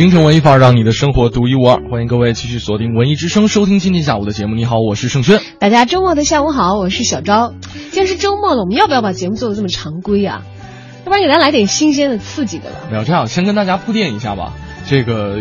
京城文艺范儿，让你的生活独一无二。欢迎各位继续锁定文艺之声，收听今天下午的节目。你好，我是盛轩。大家周末的下午好，我是小昭。既然是周末了，我们要不要把节目做的这么常规啊？要不然给大家来点新鲜的、刺激的吧。没有这样，先跟大家铺垫一下吧。这个，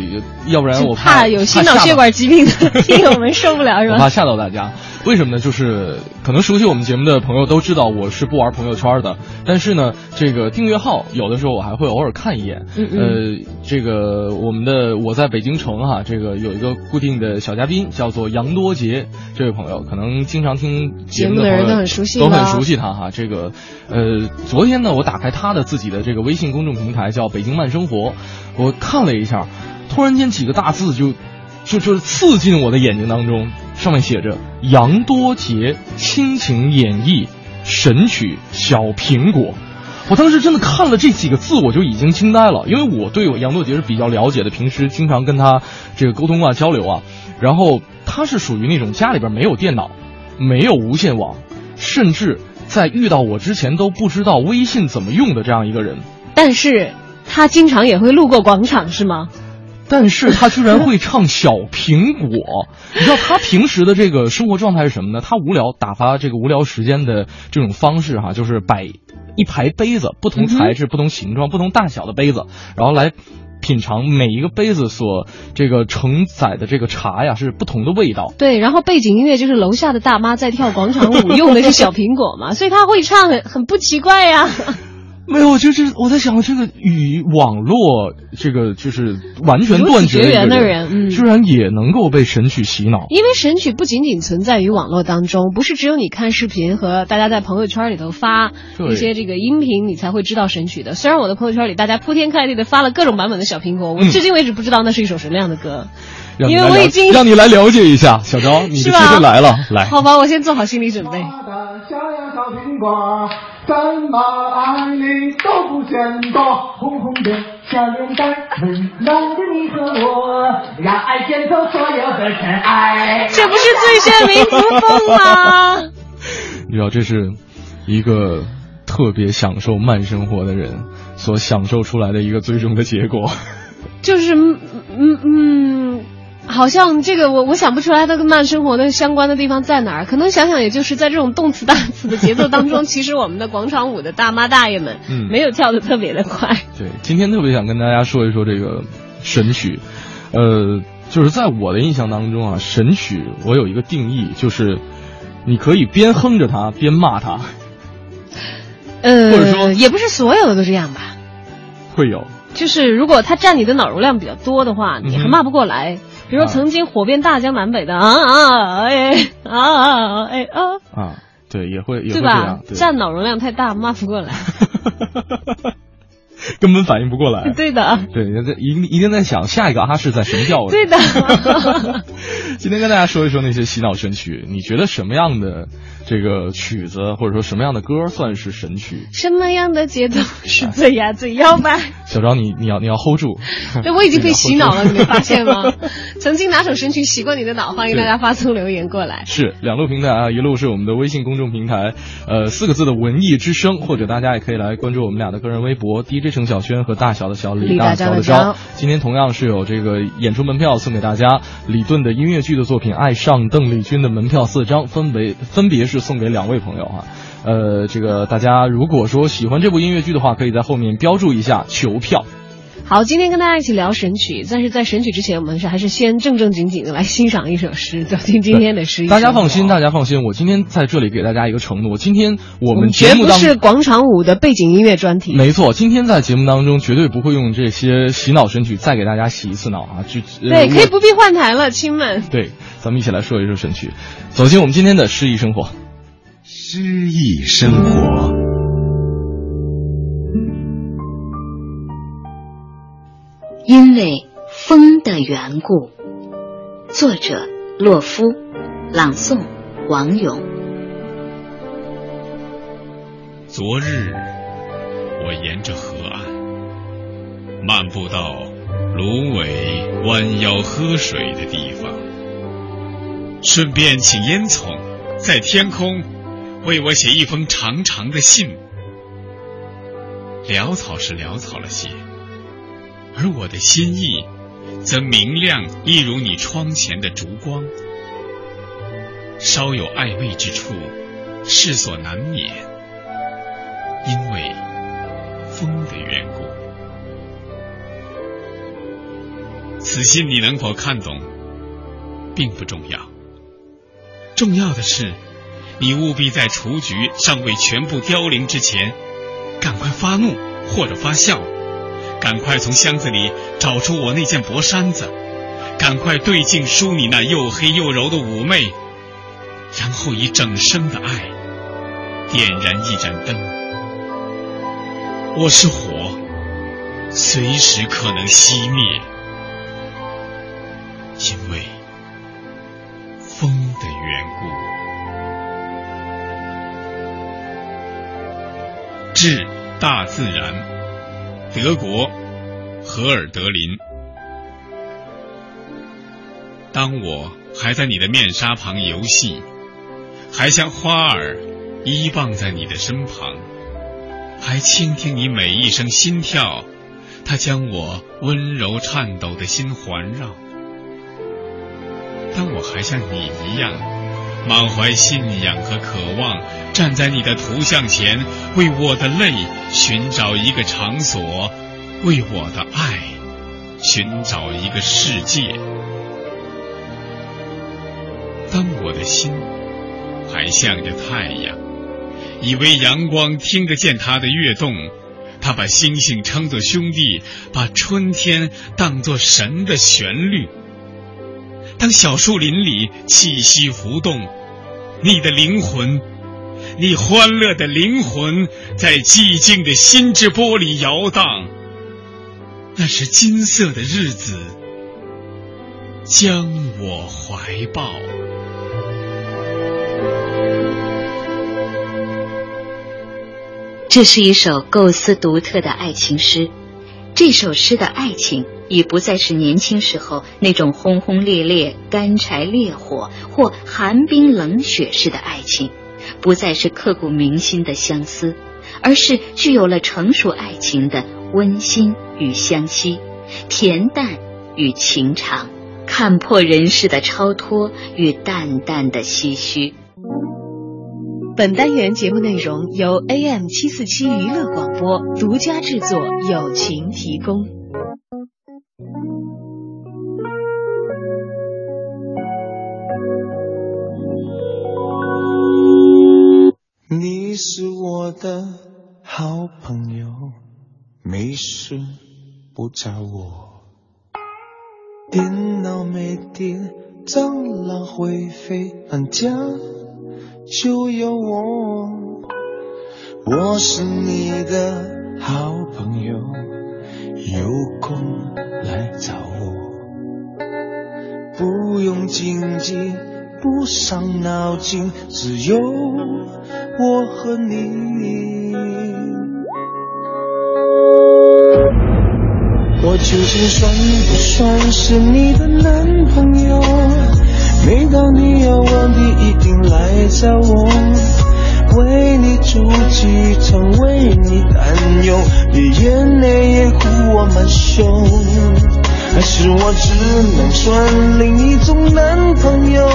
要不然我怕有心脑血管疾病的 听友们受不了，是吧？我怕吓到大家。为什么呢？就是可能熟悉我们节目的朋友都知道，我是不玩朋友圈的。但是呢，这个订阅号有的时候我还会偶尔看一眼。嗯呃，这个我们的我在北京城哈，这个有一个固定的小嘉宾叫做杨多杰，这位朋友可能经常听节目的人都很熟悉，都很熟悉他哈。这个呃，昨天呢，我打开他的自己的这个微信公众平台叫北京慢生活，我看了一下，突然间几个大字就就就是刺进我的眼睛当中。上面写着杨多杰亲情演绎神曲小苹果，我当时真的看了这几个字，我就已经惊呆了，因为我对我杨多杰是比较了解的，平时经常跟他这个沟通啊交流啊，然后他是属于那种家里边没有电脑，没有无线网，甚至在遇到我之前都不知道微信怎么用的这样一个人，但是他经常也会路过广场，是吗？但是他居然会唱小苹果，你知道他平时的这个生活状态是什么呢？他无聊打发这个无聊时间的这种方式哈，就是摆一排杯子，不同材质、不同形状、不同大小的杯子，然后来品尝每一个杯子所这个承载的这个茶呀是不同的味道。对，然后背景音乐就是楼下的大妈在跳广场舞，用的是小苹果嘛，所以他会唱很很不奇怪呀。没有，就是我在想，这个与网络这个就是完全断绝的人，嗯，居然也能够被神曲洗脑。因为神曲不仅仅存在于网络当中，不是只有你看视频和大家在朋友圈里头发一些这个音频，你才会知道神曲的。虽然我的朋友圈里大家铺天盖地的发了各种版本的小苹果，我至今为止不知道那是一首什么样的歌，因为我已经让你来了解一下。小昭，你的机会来了，来，好吧，我先做好心理准备。怎么爱你都不嫌多，红红的小脸蛋，温暖的你和我，让爱卷走所有的尘埃。这不是最炫民族风吗？你知道，这是一个特别享受慢生活的人所享受出来的一个最终的结果。就是，嗯嗯。好像这个我我想不出来它跟慢生活的相关的地方在哪儿，可能想想也就是在这种动词大词的节奏当中，其实我们的广场舞的大妈大爷们，嗯，没有跳的特别的快。对，今天特别想跟大家说一说这个神曲，呃，就是在我的印象当中啊，神曲我有一个定义，就是你可以边哼着它边骂它，呃，或者说也不是所有的都这样吧，会有，就是如果它占你的脑容量比较多的话，你还骂不过来。比如说曾经火遍大江南北的啊啊哎啊哎啊啊，对，也会也会这样，占脑容量太大，骂不过来，根本反应不过来。对的，对，一一定在想下一个啊是在什么调位。对的。今天跟大家说一说那些洗脑神曲，你觉得什么样的？这个曲子或者说什么样的歌算是神曲？什么样的节奏是最呀最摇摆？小张，你你要你要 hold 住。对，我已经被洗脑了，你没发现吗？曾经哪首神曲洗过你的脑？欢迎大家发送留言过来。是两路平台啊，一路是我们的微信公众平台，呃，四个字的文艺之声，或者大家也可以来关注我们俩的个人微博 DJ 程小轩和大小的小李大小的招。今天同样是有这个演出门票送给大家，李顿的音乐剧的作品《爱上邓丽君》的门票四张，分为分别是。送给两位朋友哈，呃，这个大家如果说喜欢这部音乐剧的话，可以在后面标注一下求票。好，今天跟大家一起聊神曲，但是在神曲之前，我们是还是先正正经经的来欣赏一首诗，走进今天的诗。大家放心，大家放心，我今天在这里给大家一个承诺，今天我们节目当是广场舞的背景音乐专题。没错，今天在节目当中绝对不会用这些洗脑神曲再给大家洗一次脑啊！就对，可以不必换台了，亲们。对，咱们一起来说一说神曲，走进我们今天的诗意生活。诗意生活，因为风的缘故。作者：洛夫，朗诵：王勇。昨日，我沿着河岸漫步到芦苇弯腰喝水的地方，顺便请烟囱在天空为我写一封长长的信。潦草是潦草了些，而我的心意则明亮，一如你窗前的烛光。稍有暧昧之处，是所难免，因为风的缘故。此信你能否看懂，并不重要，重要的是，你务必在雏菊尚未全部凋零之前。赶快发怒或者发笑，赶快从箱子里找出我那件薄衫子，赶快对镜梳你那又黑又柔的妩媚，然后以整生的爱点燃一盏灯。我是火，随时可能熄灭，因为风的缘故。致大自然，德国，荷尔德林。当我还在你的面纱旁游戏，还像花儿依傍在你的身旁，还倾听你每一声心跳，它将我温柔颤抖的心环绕。当我还像你一样。满怀信仰和渴望，站在你的图像前，为我的泪寻找一个场所，为我的爱寻找一个世界。当我的心还向着太阳，以为阳光听得见它的跃动，他把星星称作兄弟，把春天当作神的旋律。当小树林里气息浮动，你的灵魂，你欢乐的灵魂，在寂静的心之波里摇荡。那是金色的日子，将我怀抱。这是一首构思独特的爱情诗。这首诗的爱情已不再是年轻时候那种轰轰烈烈、干柴烈火或寒冰冷雪式的爱情，不再是刻骨铭心的相思，而是具有了成熟爱情的温馨与相惜，恬淡与情长，看破人世的超脱与淡淡的唏嘘。本单元节目内容由 AM 七四七娱乐广播独家制作，友情提供。你是我的好朋友，没事不找我。电脑没电，蟑螂会飞，搬家。就有我，我是你的好朋友，有空来找我，不用经济，不伤脑筋，只有我和你。我究竟算不算是你的男朋友？每当你有问题，一定来找我，为你出气，常为你担忧，你眼泪也哭我满胸。还是我只能算另一种男朋友？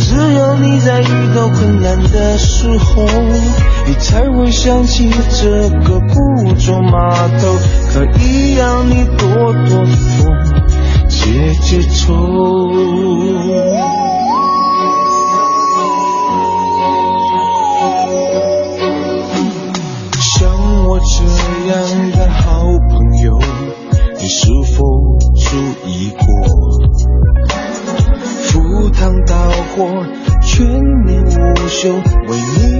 只有你在遇到困难的时候，你才会想起这个不中码头，可以让你躲躲风。解解愁，像我这样的好朋友，你是否注意过？赴汤蹈火，全年无休，为你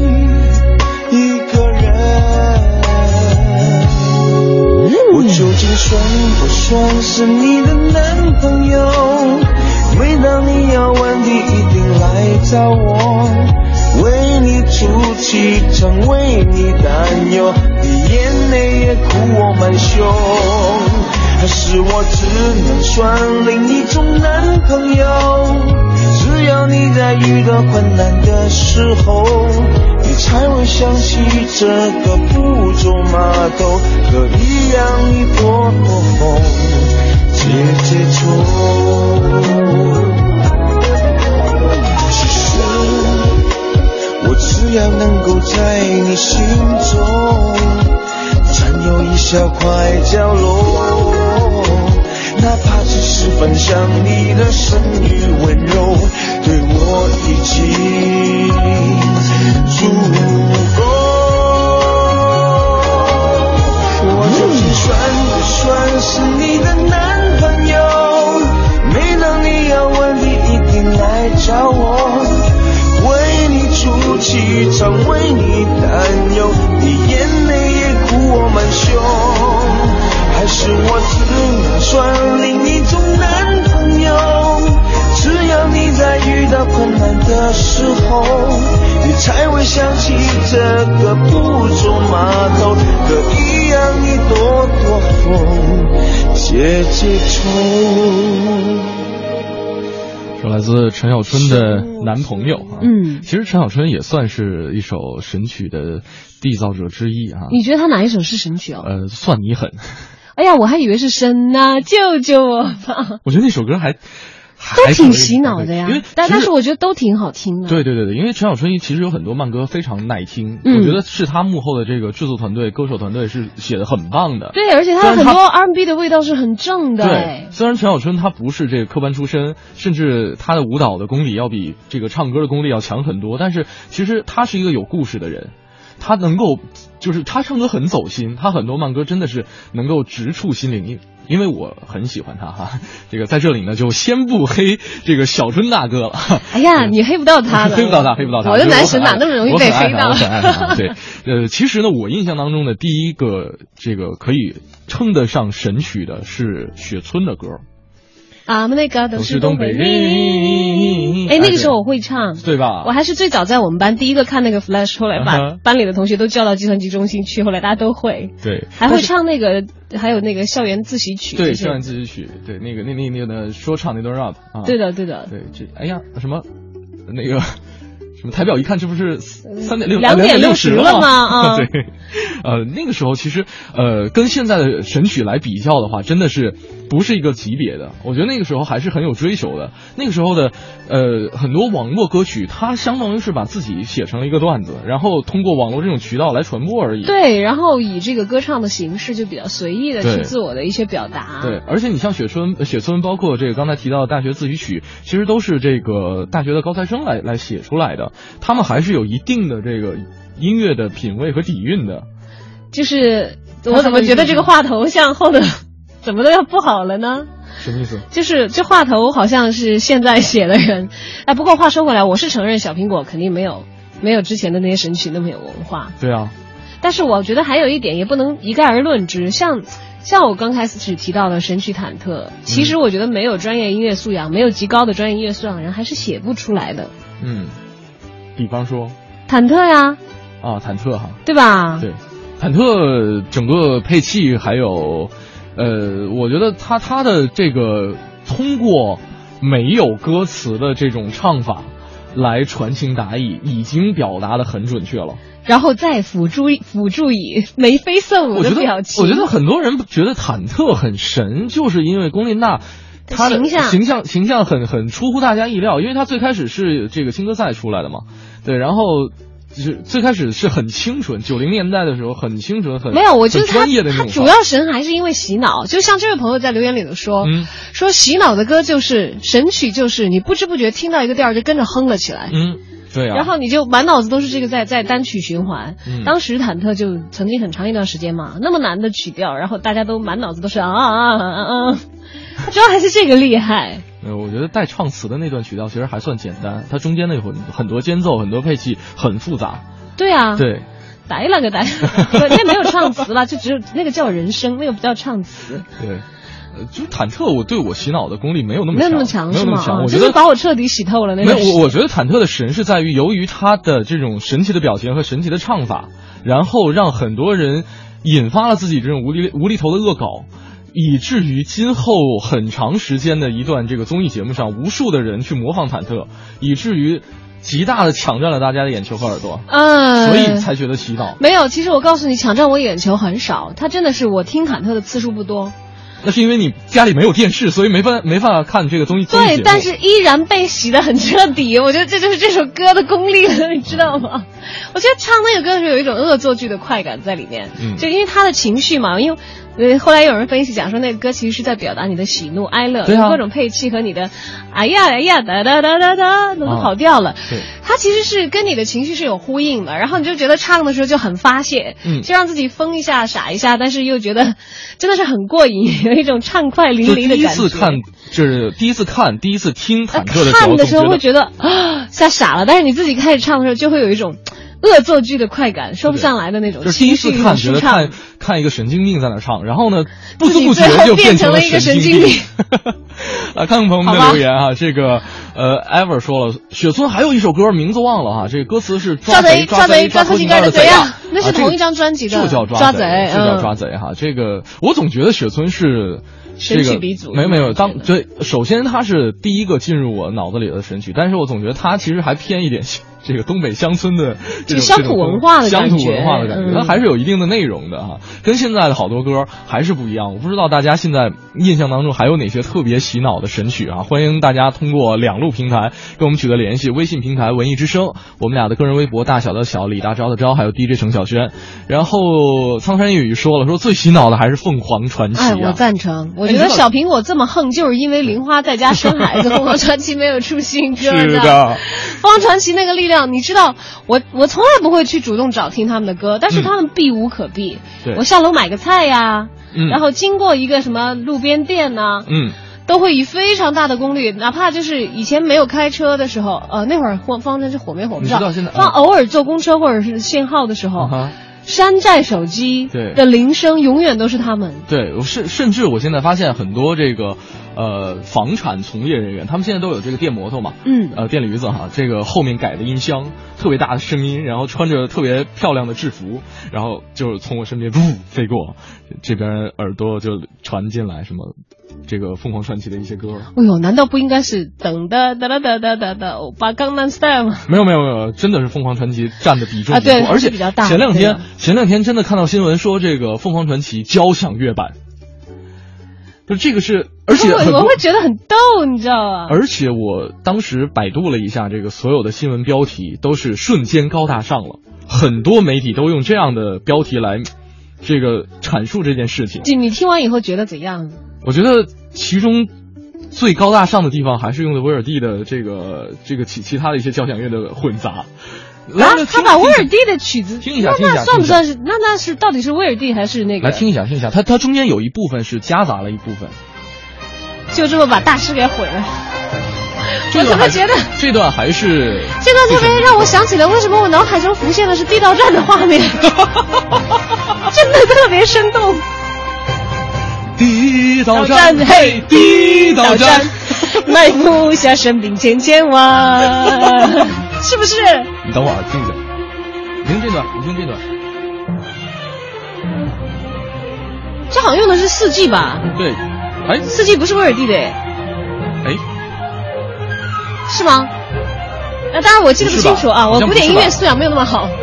究竟算不算是你的男朋友？每当你要问题，一定来找我，为你出气，常为你担忧，你眼泪也哭我满胸。还是我只能算另一种男朋友？只要你在遇到困难的时候，才会想起这个不走码头和一样一朵朵风，姐姐愁。其实我只要能够在你心中占有一小块角落。哪怕只是分享你的生与温柔，对我我已经足够。我究竟算不算是你的男朋友？每当你要问你，一定来找我，为你出气，常为你担忧，你眼泪也哭我满胸。还是难的时候，你才会想起这个不走码头可一样一朵朵风，姐姐愁。是来自陈小春的男朋友啊，嗯，其实陈小春也算是一首神曲的缔造者之一啊。你觉得他哪一首是神曲啊？呃，算你狠。哎呀，我还以为是神呐，救救我吧！我觉得那首歌还都挺洗脑的呀，因为但但是我觉得都挺好听的。对对对对，因为陈小春其实有很多慢歌非常耐听，嗯我觉得是他幕后的这个制作团队、歌手团队是写的很棒的。对，而且他很多 R&B 的味道是很正的。对，虽然陈小春他不是这个科班出身，甚至他的舞蹈的功力要比这个唱歌的功力要强很多，但是其实他是一个有故事的人。他能够，就是他唱歌很走心，他很多慢歌真的是能够直触心灵。因因为我很喜欢他哈，这个在这里呢就先不黑这个小春大哥了。哎呀，你黑不到他的，黑不到他，黑不到他。我的男神哪那么容易被黑到？我很爱他。对，呃，其实呢，我印象当中的第一个这个可以称得上神曲的是雪村的歌。俺们那个都是东北人。哎，那个时候我会唱，对吧？我还是最早在我们班第一个看那个 Flash，后来把班里的同学都叫到计算机中心去，后来大家都会。对，还会唱那个，还有那个校园自习曲。对，校园自习曲，对，那个那那那个说唱那段 rap 啊。对的，对的。对，这哎呀，什么 那个。什么台表一看，这不是三点六两点六十了吗？啊，对，呃，那个时候其实呃，跟现在的神曲来比较的话，真的是不是一个级别的。我觉得那个时候还是很有追求的。那个时候的呃，很多网络歌曲，它相当于是把自己写成了一个段子，然后通过网络这种渠道来传播而已。对，然后以这个歌唱的形式就比较随意的去自我的一些表达。对，而且你像雪村、雪村，包括这个刚才提到的大学自习曲，其实都是这个大学的高材生来来写出来的。他们还是有一定的这个音乐的品味和底蕴的。就是我怎么觉得这个话头像后的怎么都要不好了呢？什么意思？就是这话头好像是现在写的人。哎，不过话说回来，我是承认小苹果肯定没有没有之前的那些神曲那么有文化。对啊。但是我觉得还有一点也不能一概而论之，像像我刚开始提到的神曲忐忑，其实我觉得没有专业音乐素养、没有极高的专业音乐素养人还是写不出来的。嗯。比方说，忐忑呀，啊，忐忑哈，对吧？对，忐忑整个配器还有，呃，我觉得他他的这个通过没有歌词的这种唱法来传情达意，已经表达的很准确了。然后再辅助辅助以眉飞色舞的表情，我觉得很多人觉得忐忑很神，就是因为龚琳娜。他的形象形象形象很很出乎大家意料，因为他最开始是这个青歌赛出来的嘛，对，然后就是最开始是很清纯，九零年代的时候很清纯，很没有，我觉得专业的那种。他主要神还是因为洗脑，就像这位朋友在留言里头说，嗯、说洗脑的歌就是神曲，就是你不知不觉听到一个调就跟着哼了起来，嗯。对啊，然后你就满脑子都是这个在在单曲循环。嗯、当时忐忑就曾经很长一段时间嘛，那么难的曲调，然后大家都满脑子都是啊啊啊啊啊，主要还是这个厉害。呃，我觉得带唱词的那段曲调其实还算简单，它中间那会很多间奏、很多配器很复杂。对啊，对。逮了个逮，那没有唱词了，就只有那个叫人声，那个不叫唱词。对。呃，就忐忑，我对我洗脑的功力没有那么没有那么强，没有那么强。我觉得把我彻底洗透了。那没有，我我觉得忐忑的神是在于，由于他的这种神奇的表情和神奇的唱法，然后让很多人引发了自己这种无厘无厘头的恶搞，以至于今后很长时间的一段这个综艺节目上，无数的人去模仿忐忑，以至于极大的抢占了大家的眼球和耳朵。嗯，所以才觉得洗脑。没有，其实我告诉你，抢占我眼球很少，他真的是我听忐忑的次数不多。那是因为你家里没有电视，所以没法没办法看这个综艺。对，但是依然被洗的很彻底。我觉得这就是这首歌的功力了，你知道吗？我觉得唱那个歌的时候有一种恶作剧的快感在里面，嗯就因为他的情绪嘛，因为。呃，后来有人分析讲说，那个歌其实是在表达你的喜怒哀乐，各种配器和你的，哎呀哎呀哒哒哒哒哒，都跑调了。对，它其实是跟你的情绪是有呼应的，然后你就觉得唱的时候就很发泄，嗯，就让自己疯一下傻一下，但是又觉得 真的是很过瘾，有一种畅快淋漓的感觉。第一次看就是第一次看，第一次听忐忑的时候，看的时候会觉得啊吓傻了，但是你自己开始唱的时候就会有一种。恶作剧的快感说不上来的那种，就是第一次看觉得看看一个神经病在那唱，然后呢，不知不觉就变成了一个神经病。来看看朋友们的留言啊，这个呃，ever 说了，雪村还有一首歌名字忘了哈，这个歌词是抓贼抓贼抓偷心肝的贼啊，那是同一张专辑的，就叫抓贼，就叫抓贼哈。这个我总觉得雪村是神曲鼻祖，没有没有，当对，首先他是第一个进入我脑子里的神曲，但是我总觉得他其实还偏一点。这个东北乡村的这种乡土文化的乡土文化的感觉，它还是有一定的内容的哈，跟现在的好多歌还是不一样。我不知道大家现在印象当中还有哪些特别洗脑的神曲啊？欢迎大家通过两路平台跟我们取得联系：微信平台文艺之声，我们俩的个人微博大小的小李大钊的钊，还有 DJ 程小轩。然后苍山夜雨说了，说最洗脑的还是凤凰传奇。哎，我赞成。我觉得小苹果这么横，就是因为玲花在家生孩子，凤凰传奇没有出新歌是的，凤凰传奇那个力。你知道，我我从来不会去主动找听他们的歌，但是他们避无可避。我下楼买个菜呀，然后经过一个什么路边店呢，嗯，都会以非常大的功率，哪怕就是以前没有开车的时候，呃，那会儿方方程是火没火不知道，方偶尔坐公车或者是限号的时候。山寨手机的铃声永远都是他们。对，我甚甚至我现在发现很多这个呃房产从业人员，他们现在都有这个电摩托嘛，嗯，呃电驴子哈，这个后面改的音箱特别大的声音，然后穿着特别漂亮的制服，然后就从我身边呜飞过，这边耳朵就传进来什么。这个凤凰传奇的一些歌，哎呦，难道不应该是等的哒哒哒哒哒哒欧巴江南 style 吗？没有没有没有，真的是凤凰传奇占的比重啊，对，而且比较大。前两天前两天真的看到新闻说这个凤凰传奇交响乐版，就这个是，而且我会觉得很逗，你知道吗？而且我当时百度了一下，这个所有的新闻标题都是瞬间高大上了，很多媒体都用这样的标题来这个阐述这件事情。你你听完以后觉得怎样？我觉得其中最高大上的地方还是用的威尔第的这个这个其其他的一些交响乐的混杂。啊，他把威尔第的曲子听一下，听一下，算不算是？那那是到底是威尔第还是那个？来听一下，听一下，他他中间有一部分是夹杂了一部分，就这么把大师给毁了。我怎么觉得这段还是这段特别让我想起了为什么我脑海中浮现的是地道战的画面，真的特别生动。地道战，嘿，地道战，埋伏下神兵千千万，是不是？你等会儿听一下，你听这段，你听这段，这好像用的是四季吧？对，哎，四季不是威尔第的哎，哎，是吗？那当然我记得不清楚啊，我古典音乐素养没有那么好。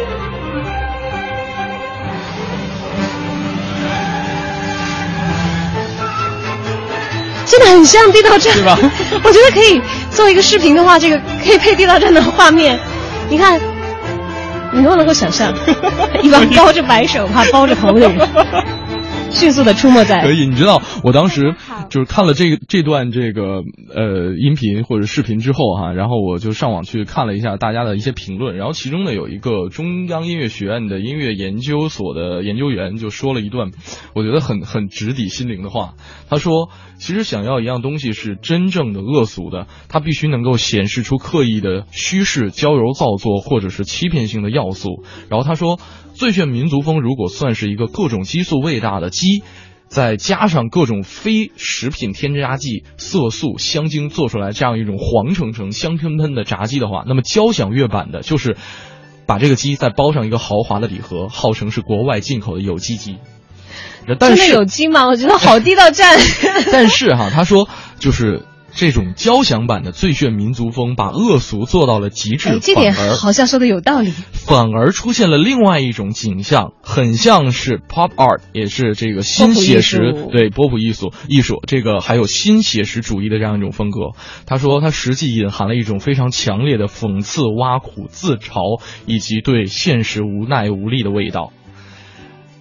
真的很像地道战？我觉得可以做一个视频的话，这个可以配地道战的画面。你看，你能不能够想象 一帮包着白手帕、包着头的人，迅速的出没在。可以，你知道我当时就是看了这个这段这个呃音频或者视频之后哈，然后我就上网去看了一下大家的一些评论，然后其中呢有一个中央音乐学院的音乐研究所的研究员就说了一段，我觉得很很直抵心灵的话。他说，其实想要一样东西是真正的恶俗的，它必须能够显示出刻意的虚饰、娇柔造作或者是欺骗性的要素。然后他说。最炫民族风如果算是一个各种激素味大的鸡，再加上各种非食品添加剂、色素、香精做出来这样一种黄澄澄、香喷喷的炸鸡的话，那么交响乐版的就是把这个鸡再包上一个豪华的礼盒，号称是国外进口的有机鸡。真的有机吗？我觉得好地道战。但是哈，他说就是。这种交响版的最炫民族风，把恶俗做到了极致，这点好像说的有道理。反而出现了另外一种景象，很像是 pop art，也是这个新写实，对波普艺术艺术，这个还有新写实主义的这样一种风格。他说，他实际隐含了一种非常强烈的讽刺、挖苦、自嘲，以及对现实无奈无力的味道。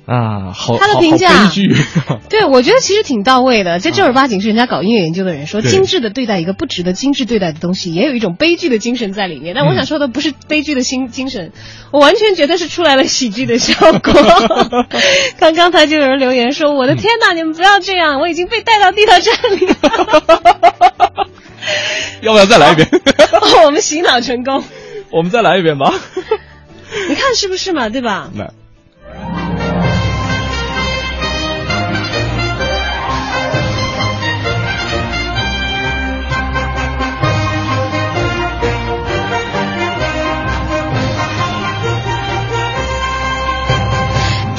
啊，好，他的评价。对，我觉得其实挺到位的。这正儿八经是人家搞音乐研究的人说，精致的对待一个不值得精致对待的东西，也有一种悲剧的精神在里面。但我想说的不是悲剧的心精神，我完全觉得是出来了喜剧的效果。刚刚才就有人留言说：“我的天哪，你们不要这样，我已经被带到地道战里了。”要不要再来一遍？我们洗脑成功。我们再来一遍吧。你看是不是嘛？对吧？来。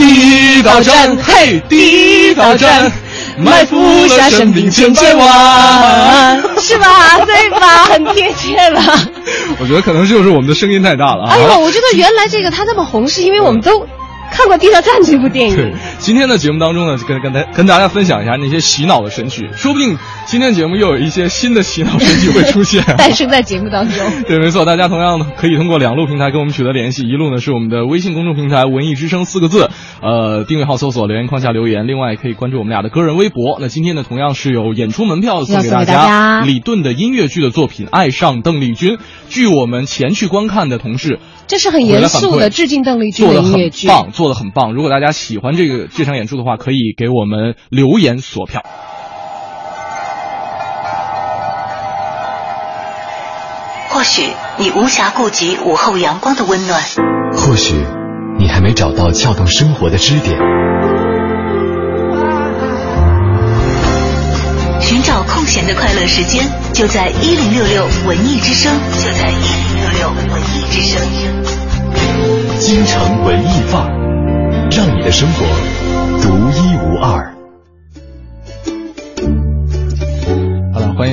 地道战，嘿，地道战，埋伏下生命千百万，是吧？对吧？很贴切了。我觉得可能就是我们的声音太大了。哎呦，我觉得原来这个他那么红，是因为我们都。看过《地下战》这部电影。对，今天的节目当中呢，跟跟大跟大家分享一下那些洗脑的神曲，说不定今天节目又有一些新的洗脑神曲会出现，诞生在节目当中。对，没错，大家同样可以通过两路平台跟我们取得联系，一路呢是我们的微信公众平台“文艺之声”四个字，呃，订阅号搜索留言框下留言，另外可以关注我们俩的个人微博。那今天呢，同样是有演出门票送给大家，李顿的音乐剧的作品《爱上邓丽君》，据我们前去观看的同事。这是很严肃的致敬邓丽君的音乐剧，棒，做的很棒。如果大家喜欢这个这场演出的话，可以给我们留言索票。或许你无暇顾及午后阳光的温暖，或许你还没找到撬动生活的支点。寻找空闲的快乐时间，就在一零六六文艺之声，就在一零六六文艺之声。京城文艺范儿，让你的生活独一无二。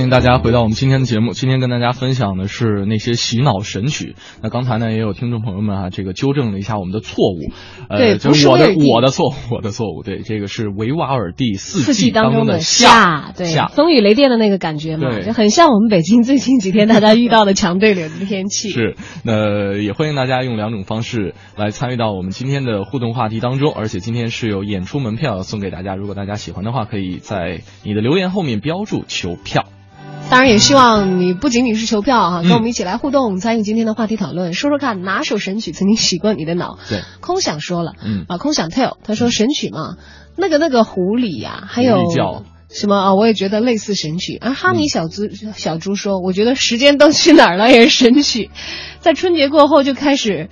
迎大家回到我们今天的节目。今天跟大家分享的是那些洗脑神曲。那刚才呢，也有听众朋友们啊，这个纠正了一下我们的错误。对，就是我的我的错误，我的错误。对，这个是维瓦尔第四季当中的夏，对，风雨雷电的那个感觉嘛，就很像我们北京最近几天大家遇到的强对流的天气。是，那也欢迎大家用两种方式来参与到我们今天的互动话题当中。而且今天是有演出门票送给大家，如果大家喜欢的话，可以在你的留言后面标注求票。当然也希望你不仅仅是求票哈，跟我们一起来互动，参与今天的话题讨论，说说看哪首神曲曾经洗过你的脑？对，空想说了，嗯啊，空想 tell 他说神曲嘛，那个那个狐狸呀，还有什么啊？我也觉得类似神曲。而哈尼小猪小猪说，我觉得时间都去哪儿了也是神曲，在春节过后就开始。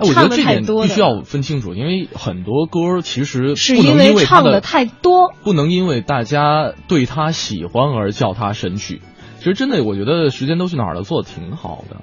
我觉得这点必须要分清楚，因为很多歌其实是因为唱的太多，不能因为大家对他喜欢而叫他神曲。其实真的，我觉得时间都去哪儿了，做的挺好的。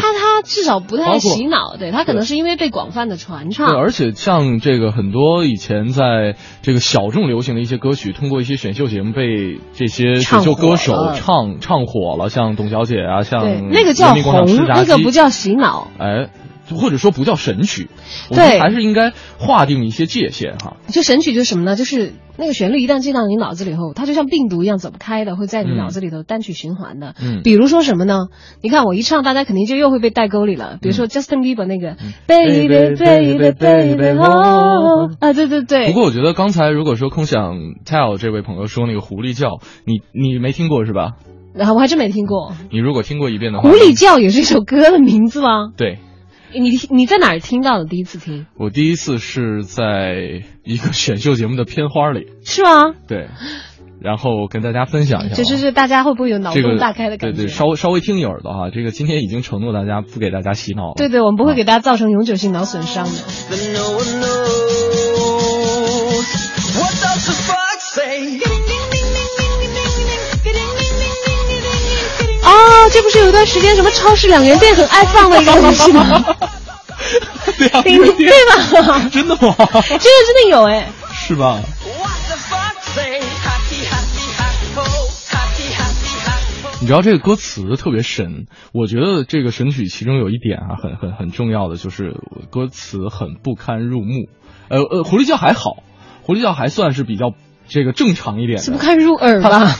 他他至少不太洗脑，对他可能是因为被广泛的传唱。对，而且像这个很多以前在这个小众流行的一些歌曲，通过一些选秀节目被这些选秀歌手唱唱火了，像董小姐啊，像那个叫红，那个不叫洗脑。哎。或者说不叫神曲，我们还是应该划定一些界限哈。就神曲就是什么呢？就是那个旋律一旦进到你脑子里后，它就像病毒一样走不开的，会在你脑子里头单曲循环的。嗯比如说什么呢？你看我一唱，大家肯定就又会被带沟里了。比如说 Justin Bieber 那个、Baby Baby Baby 哦啊，对对对。不过我觉得刚才如果说空想 tell 这位朋友说那个狐狸叫，你你没听过是吧？然后我还真没听过，你如果听过一遍的话，狐狸叫也是一首歌的名字吗？对。你你在哪儿听到的？第一次听？我第一次是在一个选秀节目的片花里。是吗？对。然后跟大家分享一下、啊，就就是大家会不会有脑这个洞大开的感觉？对对，稍微稍微听一耳朵哈。这个今天已经承诺大家不给大家洗脑了。对对，我们不会给大家造成永久性脑损伤的。哦，这不是有一段时间什么超市两元店很爱放的一个东西吗？对对对吧？真的吗？这个真的有哎。是吧？你知道这个歌词特别神，我觉得这个神曲其中有一点啊，很很很重要的就是歌词很不堪入目。呃呃，狐狸叫还好，狐狸叫还算是比较这个正常一点的。是不堪入耳吧？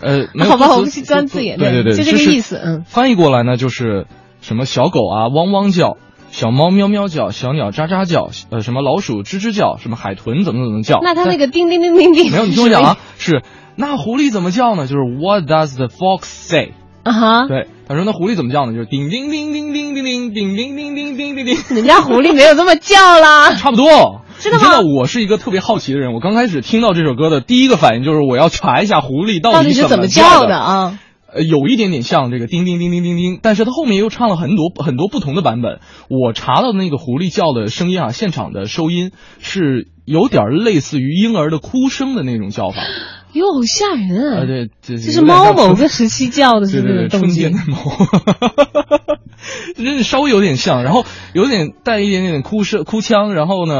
呃，没有好吧，我们去钻字眼，对对对，就这个意思。嗯，翻译过来呢，就是什么小狗啊汪汪叫，小猫喵喵叫，小鸟喳喳叫，呃，什么老鼠吱吱叫，什么海豚怎么怎么叫。那它那个叮叮叮叮叮，没有，你听我讲啊，是那狐狸怎么叫呢？就是 What does the fox say？啊哈，对，他说那狐狸怎么叫呢？就是叮叮叮叮叮叮叮叮叮叮叮叮叮叮。人家狐狸没有这么叫啦，差不多。真的吗？真的，我是一个特别好奇的人。我刚开始听到这首歌的第一个反应就是我要查一下狐狸到底是怎么叫的啊。呃，有一点点像这个叮叮叮叮叮叮，但是他后面又唱了很多很多不同的版本。我查到的那个狐狸叫的声音啊，现场的收音是有点类似于婴儿的哭声的那种叫法。哟，好吓人啊！对，这是猫某个时期叫的，是不是？春天的猫，真是稍微有点像，然后有点带一点点哭声、哭腔，然后呢。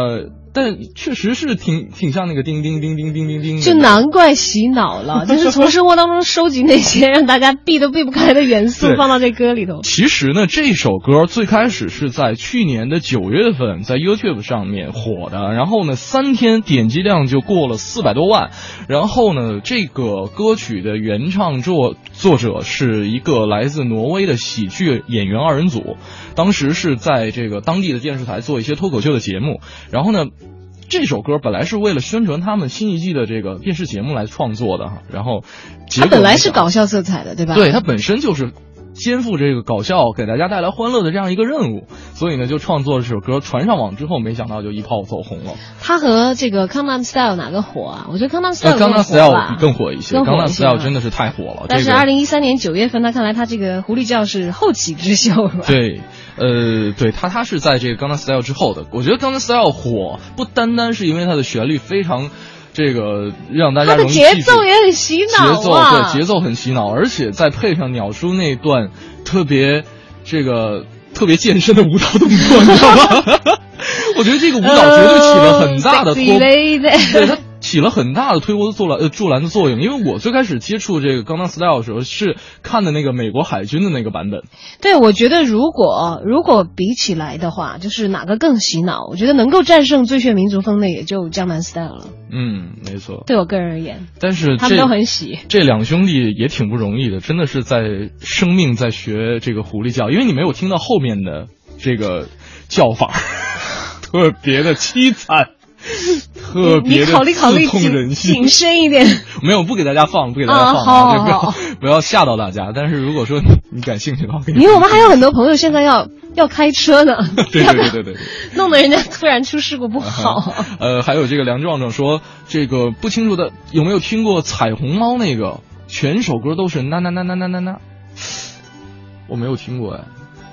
但确实是挺挺像那个叮叮叮叮叮叮叮，就难怪洗脑了，就是从生活当中收集那些让大家避都避不开的元素 放到这歌里头。其实呢，这首歌最开始是在去年的九月份在 YouTube 上面火的，然后呢，三天点击量就过了四百多万。然后呢，这个歌曲的原唱作作者是一个来自挪威的喜剧演员二人组，当时是在这个当地的电视台做一些脱口秀的节目，然后呢。这首歌本来是为了宣传他们新一季的这个电视节目来创作的哈，然后它本来是搞笑色彩的，对吧？对，它本身就是肩负这个搞笑给大家带来欢乐的这样一个任务，所以呢就创作了这首歌，传上网之后，没想到就一炮走红了。他和这个《Gangnam Style》哪个火啊？我觉得《Gangnam Style》Gangnam Style 更火一些，《更 Gangnam Style》真的是太火了。但是二零一三年九月份，那看来他这个狐狸叫是后起之秀？对。呃，对他，他是在这个《Gangnam Style》之后的。我觉得《Gangnam Style》火不单单是因为它的旋律非常，这个让大家容易节奏也很洗脑、啊，节奏对节奏很洗脑，而且再配上鸟叔那段特别这个特别健身的舞蹈动作，你知道吗？我觉得这个舞蹈绝对起了很大的 托，对它起了很大的推波助澜呃助澜的作用。因为我最开始接触这个《Gangnam Style》的时候是看的那个美国海军的那个版本。对，我觉得如果如果比起来的话，就是哪个更洗脑？我觉得能够战胜《最炫民族风》的也就《江南 Style》了。嗯，没错。对我个人而言，但是他们都很喜。这两兄弟也挺不容易的，真的是在生命在学这个狐狸叫，因为你没有听到后面的这个叫法。特别的凄惨，特别的刺痛人心。谨慎一点，没有不给大家放，不给大家放，啊、就不要 不要吓到大家。但是如果说你感兴趣的话，因为我们还有很多朋友现在要要开车呢，对对对对对，弄得人家突然出事故不好。呃，还有这个梁壮壮说，这个不清楚的有没有听过彩虹猫那个，全首歌都是呐呐呐呐呐呐呐，我没有听过哎。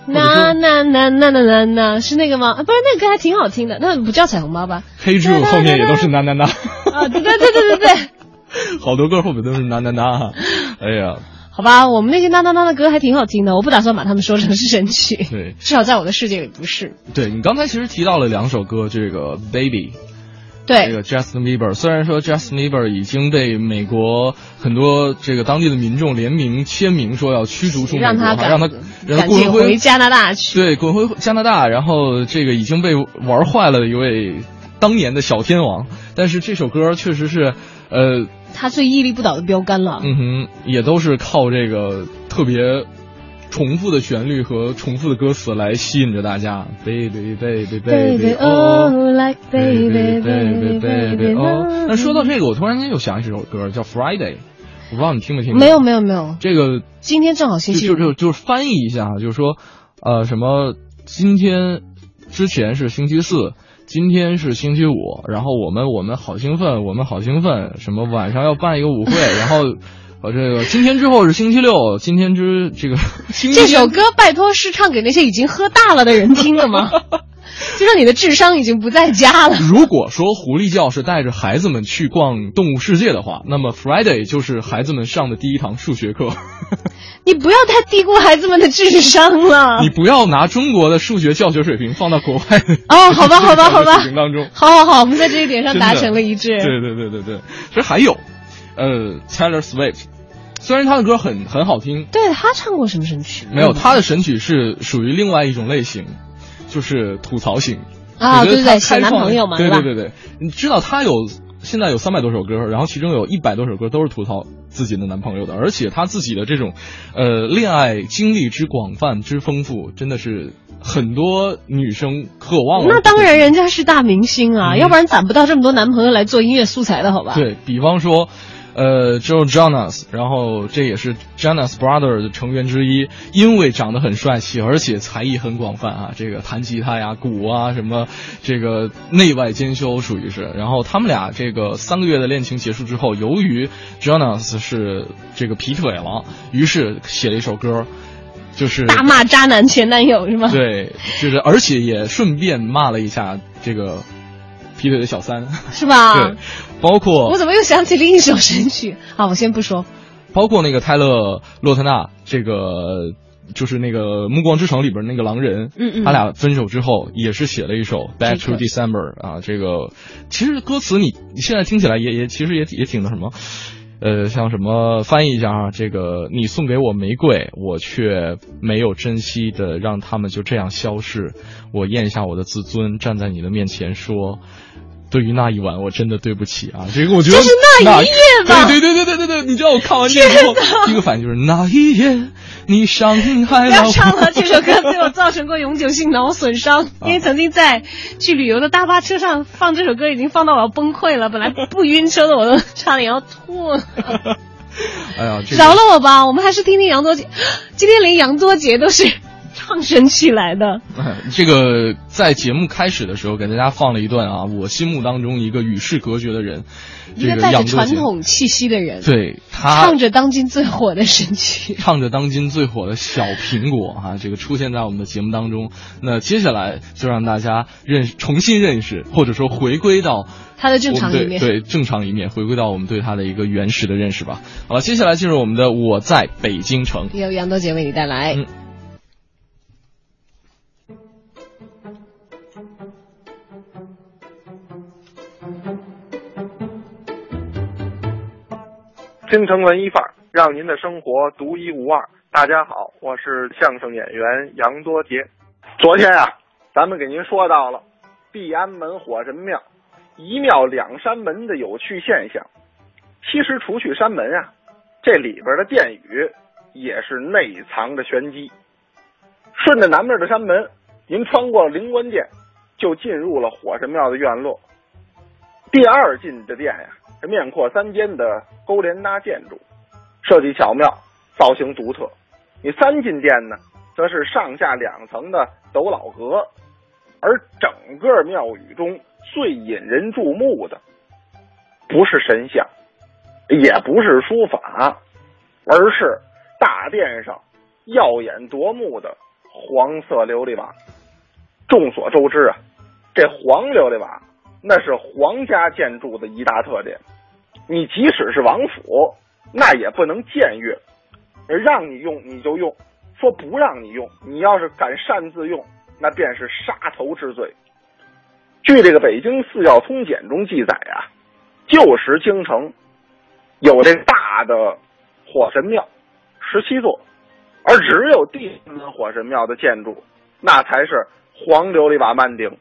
那那那那那那那是那个吗？不是那个歌还挺好听的，那不叫彩虹猫吧？黑猪后面也都是那那那。啊，对对对对对对，好多歌后面都是那那那。哎呀，好吧，我们那些那那那的歌还挺好听的，我不打算把他们说成是神曲。对，至少在我的世界里不是。对你刚才其实提到了两首歌，这个 Baby。对这个 Justin Bieber，虽然说 Justin Bieber 已经被美国很多这个当地的民众联名签名说要驱逐出美国，让他让他滚回加拿大去。对，滚回加拿大。然后这个已经被玩坏了的一位当年的小天王，但是这首歌确实是，呃，他最屹立不倒的标杆了。嗯哼，也都是靠这个特别。重复的旋律和重复的歌词来吸引着大家，baby baby baby oh like baby baby baby oh。那说到这个，我突然间又想起一首歌，叫 Friday，我不知道你听没听过？没有没有没有。这个今天正好星期就就就是翻译一下，就是说，呃，什么今天之前是星期四，今天是星期五，然后我们我们好兴奋，我们好兴奋，什么晚上要办一个舞会，然后。呃，这个今天之后是星期六，今天之这个 这首歌，拜托是唱给那些已经喝大了的人听的吗？就说你的智商已经不在家了。如果说狐狸教是带着孩子们去逛动物世界的话，那么 Friday 就是孩子们上的第一堂数学课。你不要太低估孩子们的智商了。你不要拿中国的数学教学水平放到国外哦，好吧，好吧，好吧。水平当中，好好好，我们在这一点上达成了一致。对对对对对，其实还有。呃，Taylor Swift，虽然他的歌很很好听，对他唱过什么神曲？没有，他的神曲是属于另外一种类型，就是吐槽型啊，对对，小男朋友嘛，对对对对，你知道他有现在有三百多首歌，然后其中有一百多首歌都是吐槽自己的男朋友的，而且他自己的这种呃恋爱经历之广泛之丰富，真的是很多女生渴望。那当然，人家是大明星啊，要不然攒不到这么多男朋友来做音乐素材的好吧？对比方说。呃，Joe Jonas，然后这也是 Jonas Brother 的成员之一，因为长得很帅气，而且才艺很广泛啊，这个弹吉他呀、鼓啊什么，这个内外兼修，属于是。然后他们俩这个三个月的恋情结束之后，由于 Jonas 是这个劈腿了，于是写了一首歌，就是大骂渣男前男友是吗？对，就是而且也顺便骂了一下这个。劈腿的小三是吧？对，包括我怎么又想起另一首神曲啊？我先不说，包括那个泰勒·洛特纳，这个就是那个《暮光之城》里边那个狼人，嗯嗯，他俩分手之后也是写了一首《Back to December》啊，这个其实歌词你你现在听起来也也其实也也挺那什么。呃，像什么翻译一下啊？这个你送给我玫瑰，我却没有珍惜的，让他们就这样消逝。我咽下我的自尊，站在你的面前说。对于那一晚，我真的对不起啊！这个我觉得就是那一夜吧。对对对对对对对，你知道我看完这之后，第一个反应就是那一夜，你伤害了。不要唱了，这首歌对我造成过永久性脑损伤，因为曾经在去旅游的大巴车上放这首歌，已经放到我要崩溃了。本来不晕车的我都差点要吐了。哎呀，饶了我吧！我们还是听听杨多杰。今天连杨多杰都是。唱神起来的，这个在节目开始的时候给大家放了一段啊，我心目当中一个与世隔绝的人，一个带着传统气息的人，对他唱着当今最火的神曲，唱着当今最火的小苹果啊，这个出现在我们的节目当中。那接下来就让大家认重新认识，或者说回归到他的正常一面，对正常一面，回归到我们对他的一个原始的认识吧。好了，接下来进入我们的我在北京城，由杨多杰为你带来。京城文艺范儿，让您的生活独一无二。大家好，我是相声演员杨多杰。昨天啊，咱们给您说到了地安门火神庙一庙两山门的有趣现象。其实除去山门啊，这里边的殿宇也是内藏着玄机。顺着南面的山门，您穿过灵官殿，就进入了火神庙的院落。第二进的殿呀。是面阔三间的勾连搭建筑，设计巧妙，造型独特。你三进殿呢，则是上下两层的斗老阁，而整个庙宇中最引人注目的，不是神像，也不是书法，而是大殿上耀眼夺目的黄色琉璃瓦。众所周知啊，这黄琉璃瓦。那是皇家建筑的一大特点，你即使是王府，那也不能僭越，让你用你就用，说不让你用，你要是敢擅自用，那便是杀头之罪。据这个《北京四要通简》中记载啊，旧时京城有这大的火神庙十七座，而只有地门火神庙的建筑，那才是黄琉璃瓦漫顶。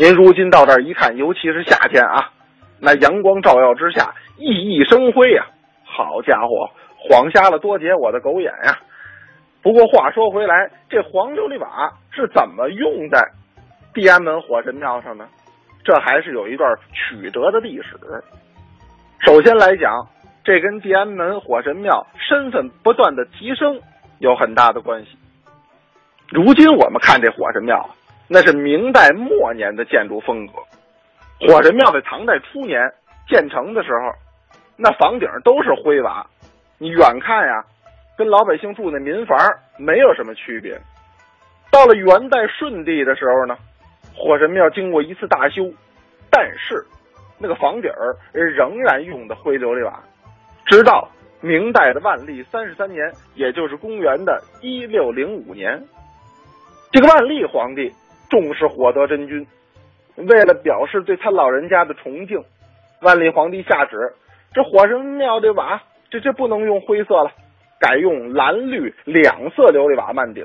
您如今到这儿一看，尤其是夏天啊，那阳光照耀之下，熠熠生辉呀！好家伙，晃瞎了多杰我的狗眼呀！不过话说回来，这黄琉璃瓦是怎么用在地安门火神庙上呢？这还是有一段曲折的历史。首先来讲，这跟地安门火神庙身份不断的提升有很大的关系。如今我们看这火神庙，那是明代末年的建筑风格。火神庙在唐代初年建成的时候，那房顶都是灰瓦，你远看呀。跟老百姓住那民房没有什么区别。到了元代顺帝的时候呢，火神庙经过一次大修，但是那个房顶儿仍然用的灰琉璃瓦。直到明代的万历三十三年，也就是公元的一六零五年，这个万历皇帝重视火德真君，为了表示对他老人家的崇敬，万历皇帝下旨，这火神庙的瓦，这这不能用灰色了。改用蓝绿两色琉璃瓦漫顶，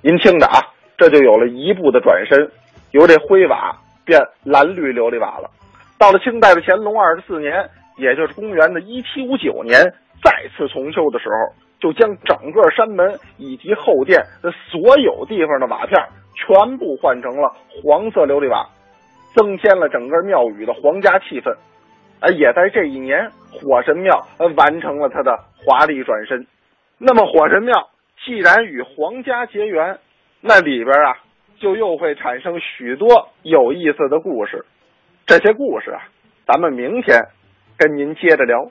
您听着啊，这就有了一步的转身，由这灰瓦变蓝绿琉璃瓦了。到了清代的乾隆二十四年，也就是公元的一七五九年，再次重修的时候，就将整个山门以及后殿所有地方的瓦片全部换成了黄色琉璃瓦，增添了整个庙宇的皇家气氛。哎，也在这一年，火神庙完成了它的华丽转身。那么，火神庙既然与皇家结缘，那里边啊，就又会产生许多有意思的故事。这些故事啊，咱们明天跟您接着聊。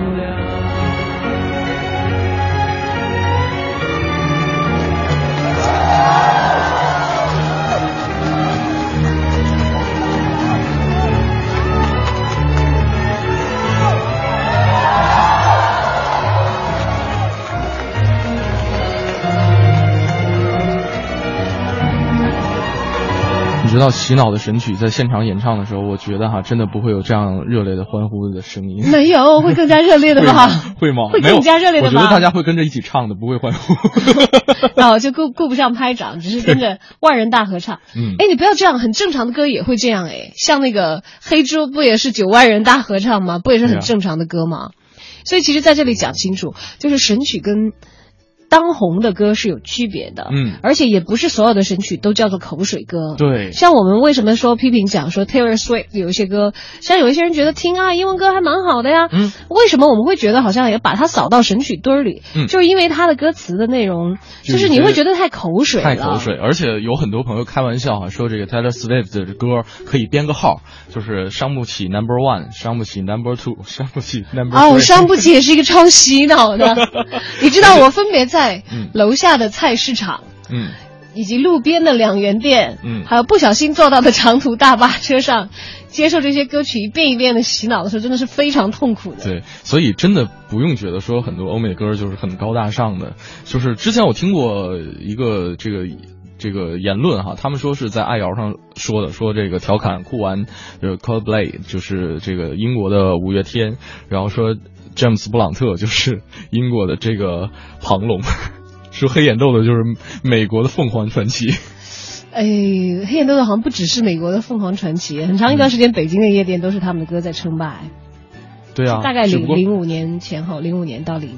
到洗脑的神曲在现场演唱的时候，我觉得哈，真的不会有这样热烈的欢呼的声音。没有，会更加热烈的吧？会吗？会更加热烈的吗？我觉得大家会跟着一起唱的，不会欢呼。哦，就顾顾不上拍掌，只是跟着万人大合唱。嗯，哎，你不要这样，很正常的歌也会这样哎。像那个黑猪不也是九万人大合唱吗？不也是很正常的歌吗？所以其实在这里讲清楚，就是神曲跟。当红的歌是有区别的，嗯，而且也不是所有的神曲都叫做口水歌，对。像我们为什么说批评讲说 Taylor Swift 有一些歌，像有一些人觉得听啊英文歌还蛮好的呀，嗯，为什么我们会觉得好像也把它扫到神曲堆里？嗯，就是因为它的歌词的内容，就是你会觉得太口水，太口水。而且有很多朋友开玩笑啊，说这个 Taylor Swift 的歌可以编个号，就是伤不起 Number One，伤不起 Number Two，伤不起 Number。哦，伤不起也是一个超洗脑的，你知道我分别在楼。下的菜市场，嗯，以及路边的两元店，嗯，还有不小心坐到的长途大巴车上，接受这些歌曲一遍一遍的洗脑的时候，真的是非常痛苦的。对，所以真的不用觉得说很多欧美歌就是很高大上的，就是之前我听过一个这个。这个言论哈，他们说是在爱瑶上说的，说这个调侃酷玩，就是 Coldplay，就是这个英国的五月天，然后说詹姆斯布朗特就是英国的这个庞龙，说黑眼豆的就是美国的凤凰传奇。哎，黑眼豆豆好像不只是美国的凤凰传奇，很长一段时间北京的夜店都是他们的歌在称霸。对啊，大概零零五年前后，零五年到零。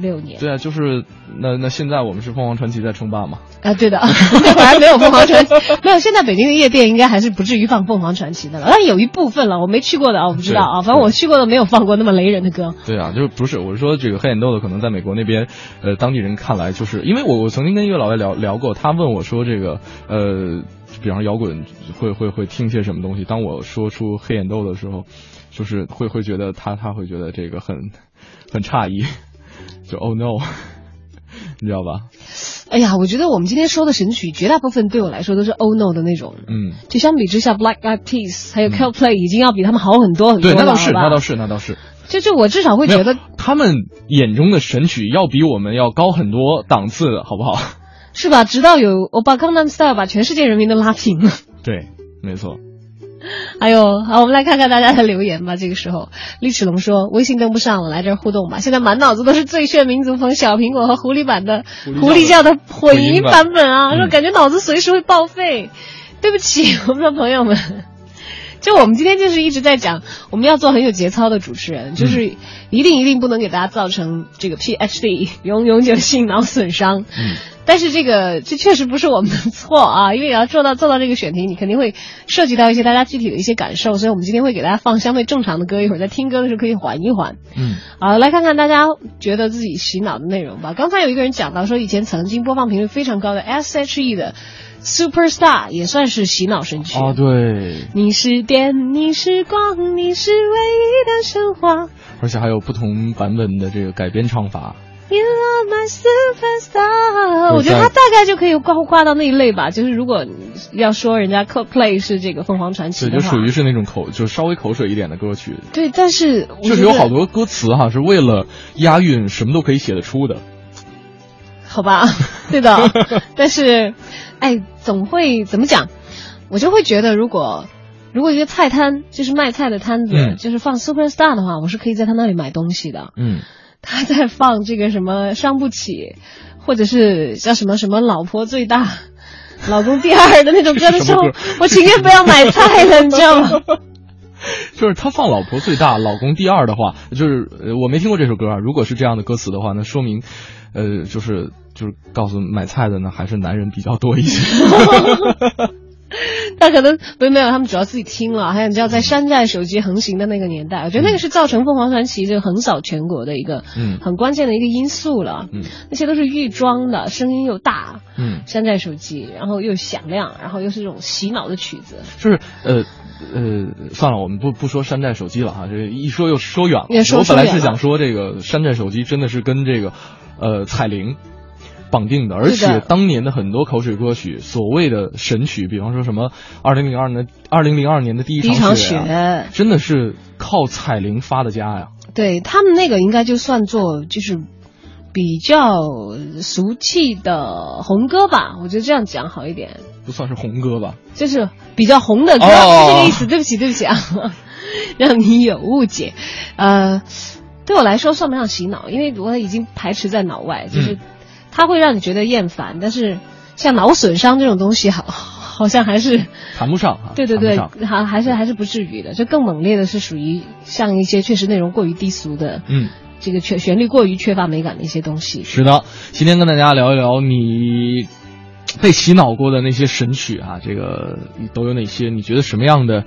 六年，对啊，就是那那现在我们是凤凰传奇在称霸嘛？啊，对的，反而没有凤凰传奇，没有。现在北京的夜店应该还是不至于放凤凰传奇的了，但有一部分了，我没去过的啊，我不知道啊。反正我去过的没有放过那么雷人的歌。对啊，就是不是，我是说这个黑眼豆的，可能在美国那边，呃，当地人看来，就是因为我我曾经跟一个老外聊聊过，他问我说这个呃，比方摇滚会会会听些什么东西？当我说出黑眼豆的时候，就是会会觉得他他会觉得这个很很诧异。就 Oh no，你知道吧？哎呀，我觉得我们今天说的神曲，绝大部分对我来说都是 Oh no 的那种。嗯，就相比之下，Black Eyed Peas 还有 Coldplay 已经要比他们好很多很多了。对，那倒是，那倒是，那倒是。就就我至少会觉得，他们眼中的神曲要比我们要高很多档次的，好不好？是吧？直到有我把《Gangnam Style 把全世界人民都拉平了。对，没错。还有，好，我们来看看大家的留言吧。这个时候，李齿龙说：“微信登不上，我来这儿互动吧。”现在满脑子都是最炫民族风小苹果和狐狸版的狐狸叫的混音版本啊，说感觉脑子随时会报废。对不起，我们的朋友们，就我们今天就是一直在讲，我们要做很有节操的主持人，就是一定一定不能给大家造成这个 PhD 永永久性脑损伤。嗯。但是这个这确实不是我们的错啊，因为要做到做到这个选题，你肯定会涉及到一些大家具体的一些感受，所以我们今天会给大家放相对正常的歌，一会儿在听歌的时候可以缓一缓。嗯，好，来看看大家觉得自己洗脑的内容吧。刚才有一个人讲到说，以前曾经播放频率非常高的 S.H.E 的 Superstar 也算是洗脑神曲啊。对，你是电，你是光，你是唯一的神话。而且还有不同版本的这个改编唱法。You are my superstar，我觉得他大概就可以挂挂到那一类吧。就是如果要说人家 Coldplay 是这个凤凰传奇，对，就属于是那种口，就稍微口水一点的歌曲。对，但是确实有好多歌词哈，是为了押韵，什么都可以写得出的。好吧，对的。但是，哎，总会怎么讲？我就会觉得，如果如果一个菜摊，就是卖菜的摊子，就是放 Superstar 的话，我是可以在他那里买东西的。嗯。他在放这个什么伤不起，或者是叫什么什么老婆最大，老公第二的那种歌的时候，我情愿不要买菜了，你知道吗？就是他放老婆最大，老公第二的话，就是我没听过这首歌啊。如果是这样的歌词的话，那说明，呃，就是就是告诉买菜的呢，还是男人比较多一些。他可能没没有，他们主要自己听了。还有你知道，在山寨手机横行的那个年代，我觉得那个是造成凤凰传奇这个横扫全国的一个嗯很关键的一个因素了。嗯，那些都是预装的，声音又大，嗯，山寨手机，然后又响亮，然后又是这种洗脑的曲子。就是呃呃，算了，我们不不说山寨手机了哈，这一说又说远了。我本来是想说这个山寨手机真的是跟这个呃彩铃。绑定的，而且当年的很多口水歌曲，所谓的神曲，比方说什么二零零二年二零零二年的第一场雪，真的是靠彩铃发的家呀。对他们那个应该就算作就是比较俗气的红歌吧，我觉得这样讲好一点。不算是红歌吧？就是比较红的歌，是这个意思。对不起，对不起啊，让你有误解。呃，对我来说算不上洗脑，因为我已经排斥在脑外，就是。它会让你觉得厌烦，但是像脑损伤这种东西，好好像还是谈不上。对对对，还还是还是不至于的。就更猛烈的是属于像一些确实内容过于低俗的，嗯，这个旋旋律过于缺乏美感的一些东西。是的，今天跟大家聊一聊你被洗脑过的那些神曲啊，这个都有哪些？你觉得什么样的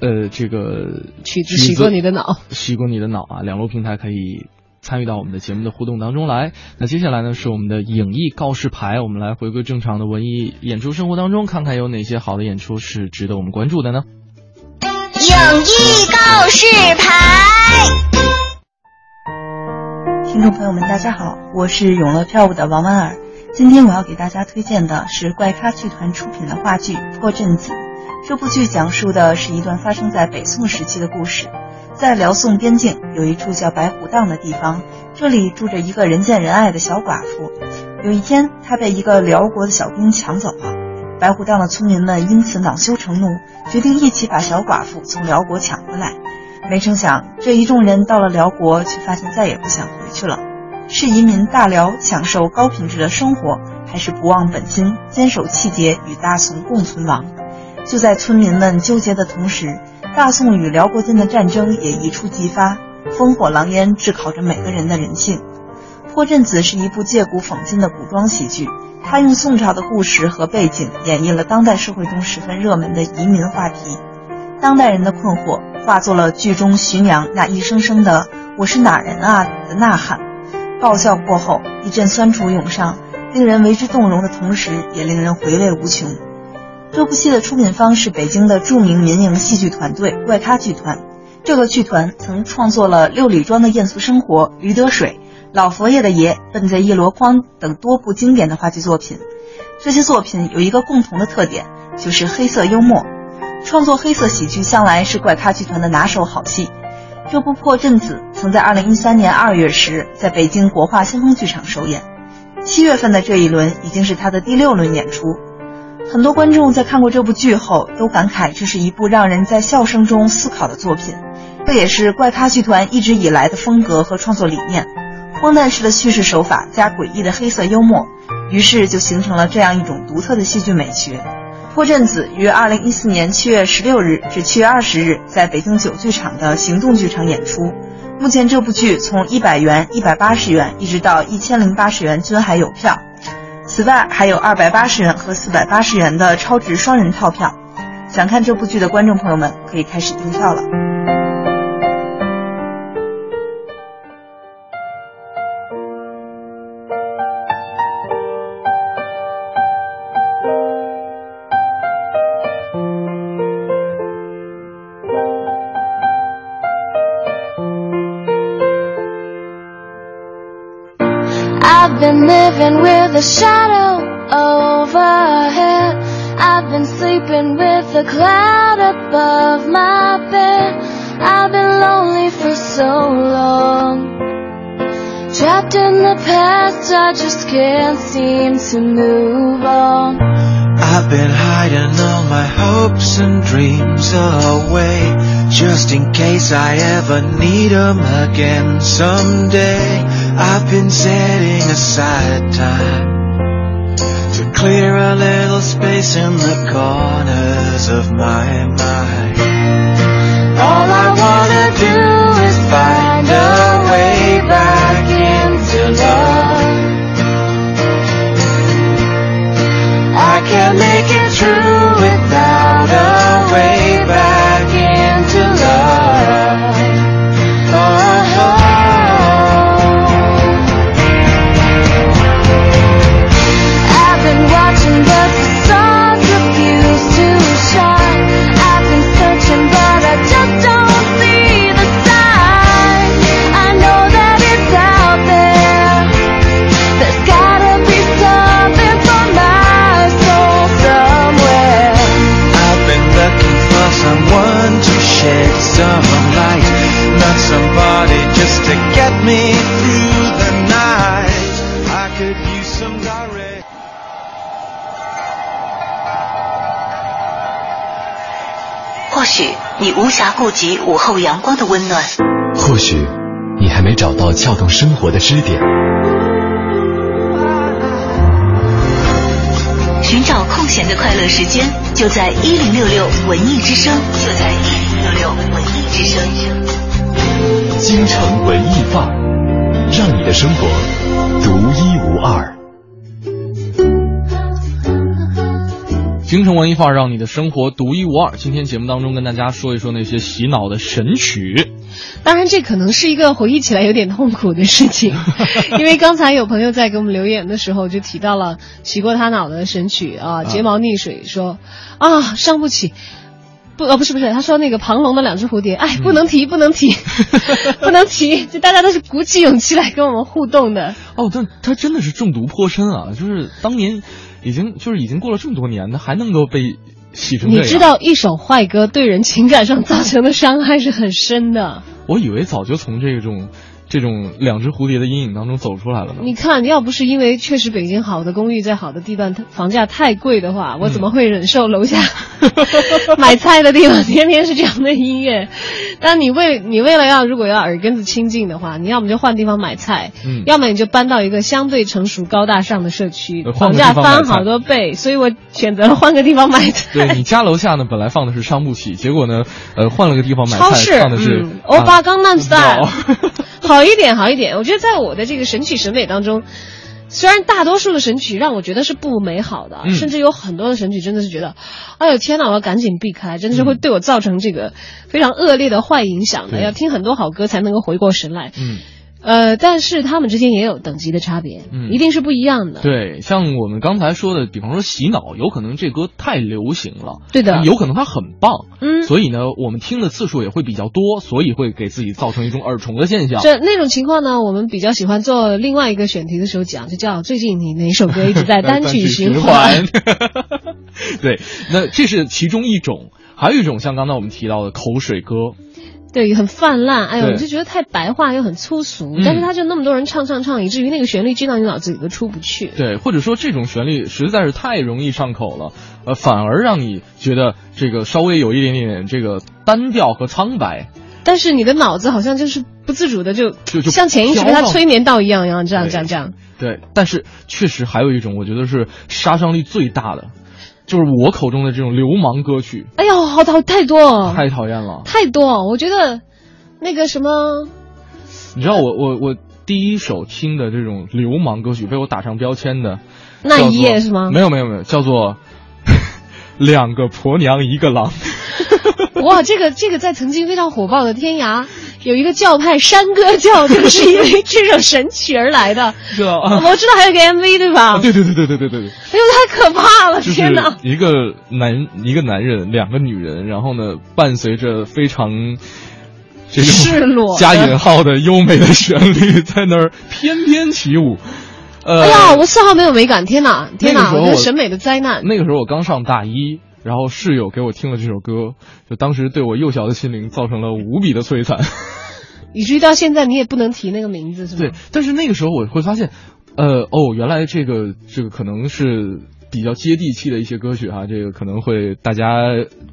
呃这个曲子洗过你的脑？洗过你的脑啊！两路平台可以。参与到我们的节目的互动当中来。那接下来呢是我们的影艺告示牌，我们来回归正常的文艺演出生活当中，看看有哪些好的演出是值得我们关注的呢？影艺告示牌，听众朋友们，大家好，我是永乐票务的王婉儿。今天我要给大家推荐的是怪咖剧团出品的话剧《破阵子》。这部剧讲述的是一段发生在北宋时期的故事。在辽宋边境有一处叫白虎荡的地方，这里住着一个人见人爱的小寡妇。有一天，她被一个辽国的小兵抢走了。白虎荡的村民们因此恼羞成怒，决定一起把小寡妇从辽国抢回来。没成想，这一众人到了辽国，却发现再也不想回去了。是移民大辽享受高品质的生活，还是不忘本心坚守气节与大宋共存亡？就在村民们纠结的同时，大宋与辽国间的战争也一触即发，烽火狼烟炙烤着每个人的人性。《破阵子》是一部借古讽今的古装喜剧，它用宋朝的故事和背景演绎了当代社会中十分热门的移民话题。当代人的困惑化作了剧中徐娘那一声声的“我是哪人啊”的呐喊。爆笑过后，一阵酸楚涌上，令人为之动容的同时，也令人回味无穷。这部戏的出品方是北京的著名民营戏剧团队怪咖剧团。这个剧团曾创作了《六里庄的艳俗生活》《驴得水》《老佛爷的爷》《笨贼一箩筐》等多部经典的话剧作品。这些作品有一个共同的特点，就是黑色幽默。创作黑色喜剧向来是怪咖剧团的拿手好戏。这部《破阵子》曾在2013年2月时在北京国画先锋剧场首演，七月份的这一轮已经是他的第六轮演出。很多观众在看过这部剧后都感慨，这是一部让人在笑声中思考的作品。这也是怪咖剧团一直以来的风格和创作理念：荒诞式的叙事手法加诡异的黑色幽默，于是就形成了这样一种独特的戏剧美学。破阵子于二零一四年七月十六日至七月二十日在北京九剧场的行动剧场演出。目前这部剧从一百元、一百八十元一直到一千零八十元均还有票，此外还有二百八十元和四百八十元的超值双人套票。想看这部剧的观众朋友们可以开始订票了。With a shadow overhead. I've been sleeping with a cloud above my bed. I've been lonely for so long. Trapped in the past, I just can't seem to move on. I've been hiding all my hopes and dreams away Just in case I ever need 'em again someday I've been setting aside time To clear a little space in the corners of my mind. All I wanna do is find a way back into love. I can't make it through without a way 或许你无暇顾及午后阳光的温暖，或许你还没找到撬动生活的支点，寻找空闲的快乐时间，就在一零六六文艺之声，就在一零六六文艺之声。京城文艺范儿，让你的生活独一无二。京城文艺范儿，让你的生活独一无二。今天节目当中跟大家说一说那些洗脑的神曲。当然，这可能是一个回忆起来有点痛苦的事情，因为刚才有朋友在给我们留言的时候就提到了洗过他脑的神曲啊，睫毛溺水，说啊伤不起。不哦不是不是，他说那个庞龙的两只蝴蝶，哎，不能提不能提，不能提，就大家都是鼓起勇气来跟我们互动的。哦，但他真的是中毒颇深啊！就是当年已经就是已经过了这么多年，他还能够被洗成。你知道一首坏歌对人情感上造成的伤害是很深的。我以为早就从这种。这种两只蝴蝶的阴影当中走出来了呢。你看，要不是因为确实北京好的公寓在好的地段，房价太贵的话，我怎么会忍受楼下 买菜的地方天天是这样的音乐？但你为你为了要如果要耳根子清净的话，你要么就换地方买菜，嗯，要么你就搬到一个相对成熟高大上的社区，房价翻好多倍。所以我选择了换个地方买菜。对你家楼下呢，本来放的是商不起，结果呢，呃，换了个地方买菜放的是欧巴刚那 style。好一点，好一点。我觉得在我的这个神曲审美当中，虽然大多数的神曲让我觉得是不美好的，甚至有很多的神曲真的是觉得，哎呦天哪，我要赶紧避开，真的是会对我造成这个非常恶劣的坏影响的。要听很多好歌才能够回过神来。嗯。呃，但是他们之间也有等级的差别，嗯，一定是不一样的。对，像我们刚才说的，比方说洗脑，有可能这歌太流行了，对的，有可能它很棒，嗯，所以呢，我们听的次数也会比较多，所以会给自己造成一种耳虫的现象。这那种情况呢，我们比较喜欢做另外一个选题的时候讲，就叫最近你哪首歌一直在单曲循环？对，那这是其中一种，还有一种像刚才我们提到的口水歌。对，很泛滥，哎呦，我就觉得太白话又很粗俗，但是他就那么多人唱唱唱，以至于那个旋律进到你脑子里都出不去。对，或者说这种旋律实在是太容易上口了，呃，反而让你觉得这个稍微有一点点这个单调和苍白。但是你的脑子好像就是不自主的就就就像潜意识被他催眠到一样，一样这样这样这样。对，但是确实还有一种，我觉得是杀伤力最大的。就是我口中的这种流氓歌曲，哎呦，好讨太多，太讨厌了，太多。我觉得那个什么，你知道我我我第一首听的这种流氓歌曲被我打上标签的，那一夜是吗？没有没有没有，叫做 两个婆娘一个郎。哇，这个这个在曾经非常火爆的天涯。有一个教派山歌教，就是因为这首神曲而来的。知道啊，我知道还有个 MV 对吧？对对对对对对对对。哎呦，太可怕了！天哪！一个男一个男人，两个女人，然后呢，伴随着非常这种加引号的优美的旋律，在那儿翩翩起舞。呃，哎呀，我丝毫没有美感！天哪，天哪！我觉得审美的灾难。那个时候我刚上大一。然后室友给我听了这首歌，就当时对我幼小的心灵造成了无比的摧残，以至于到现在你也不能提那个名字，是吗？对，但是那个时候我会发现，呃，哦，原来这个这个可能是。比较接地气的一些歌曲哈，这个可能会大家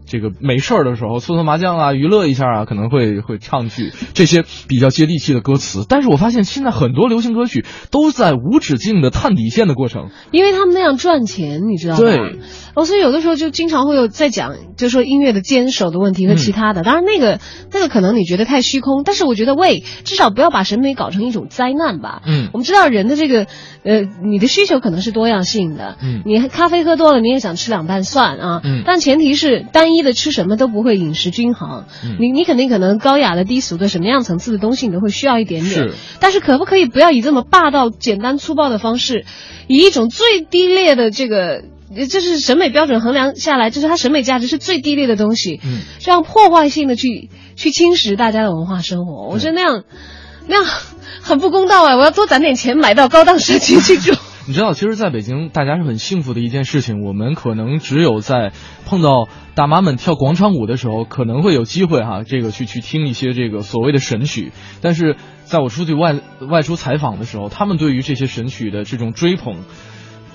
这个没事儿的时候搓搓麻将啊，娱乐一下啊，可能会会唱去这些比较接地气的歌词。但是我发现现在很多流行歌曲都在无止境的探底线的过程，因为他们那样赚钱，你知道吗？对。哦，所以有的时候就经常会有在讲，就说音乐的坚守的问题和其他的。当然那个那个可能你觉得太虚空，但是我觉得喂，至少不要把审美搞成一种灾难吧。嗯。我们知道人的这个呃，你的需求可能是多样性的。嗯。你。咖啡喝多了，你也想吃两瓣蒜啊？嗯，但前提是单一的吃什么都不会饮食均衡。嗯，你你肯定可能高雅的、低俗的，什么样层次的东西你都会需要一点点。是，但是可不可以不要以这么霸道、简单、粗暴的方式，以一种最低劣的这个，就是审美标准衡量下来，就是它审美价值是最低劣的东西，嗯，这样破坏性的去去侵蚀大家的文化生活，我觉得那样那样很不公道啊！我要多攒点钱买到高档社区去住。你知道，其实在北京，大家是很幸福的一件事情。我们可能只有在碰到大妈们跳广场舞的时候，可能会有机会哈，这个去去听一些这个所谓的神曲。但是在我出去外外出采访的时候，他们对于这些神曲的这种追捧，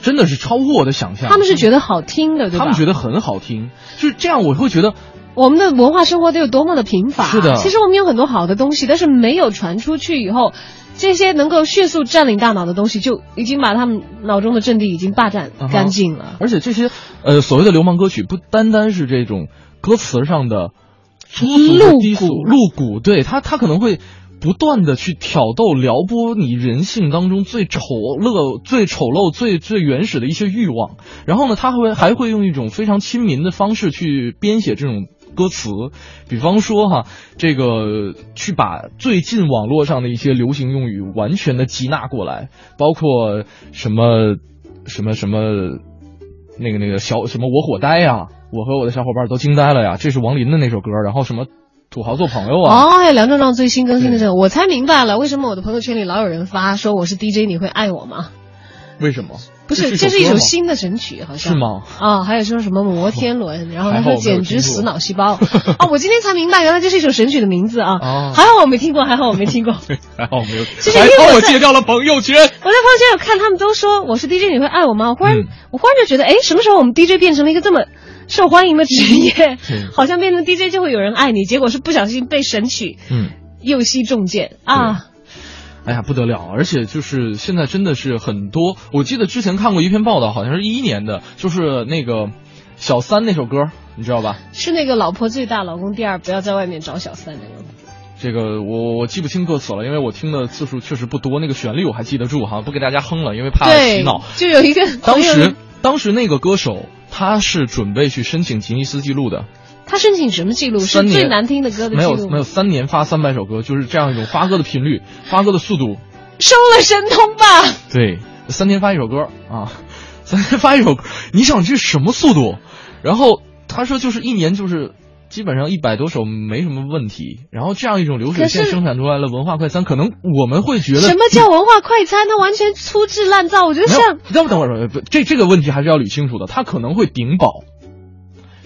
真的是超乎我的想象。他们是觉得好听的，对吧？他们觉得很好听，就是这样。我会觉得我们的文化生活得有多么的贫乏。是的，其实我们有很多好的东西，但是没有传出去以后。这些能够迅速占领大脑的东西，就已经把他们脑中的阵地已经霸占干净了。而且这些呃所谓的流氓歌曲，不单单是这种歌词上的粗俗低俗、露骨，对他他可能会不断的去挑逗、撩拨你人性当中最丑陋、最丑陋、最最原始的一些欲望。然后呢，他会还会用一种非常亲民的方式去编写这种。歌词，比方说哈，这个去把最近网络上的一些流行用语完全的集纳过来，包括什么什么什么那个那个小什么我火呆呀，我和我的小伙伴都惊呆了呀！这是王林的那首歌，然后什么土豪做朋友啊？哦，还有梁壮壮最新更新的这个，我才明白了，为什么我的朋友圈里老有人发说我是 DJ，你会爱我吗？为什么？不是，这是一首新的神曲，好像是吗？啊，还有说什么摩天轮，然后他说简直死脑细胞。哦，我今天才明白，原来这是一首神曲的名字啊！还好我没听过，还好我没听过，还好我没有。就是因为我戒掉了朋友圈。我在朋友圈有看他们都说我是 DJ，你会爱我吗？我忽然，我忽然就觉得，哎，什么时候我们 DJ 变成了一个这么受欢迎的职业？好像变成 DJ 就会有人爱你，结果是不小心被神曲嗯右膝中箭啊！哎呀，不得了！而且就是现在真的是很多，我记得之前看过一篇报道，好像是一一年的，就是那个小三那首歌，你知道吧？是那个老婆最大，老公第二，不要在外面找小三那个。这个我我记不清歌词了，因为我听的次数确实不多。那个旋律我还记得住哈，不给大家哼了，因为怕洗脑。就有一个当时当时那个歌手他是准备去申请吉尼斯纪录的。他申请什么记录？是最难听的歌的记录？没有没有，三年发三百首歌，就是这样一种发歌的频率、发歌的速度。收了神通吧？对，三天发一首歌啊，三天发一首歌，你想这什么速度？然后他说就是一年就是基本上一百多首没什么问题。然后这样一种流水线生产出来了文化快餐，可能我们会觉得什么叫文化快餐？它完全粗制滥造。我觉得像等会等会儿，不，这这个问题还是要捋清楚的。它可能会顶饱。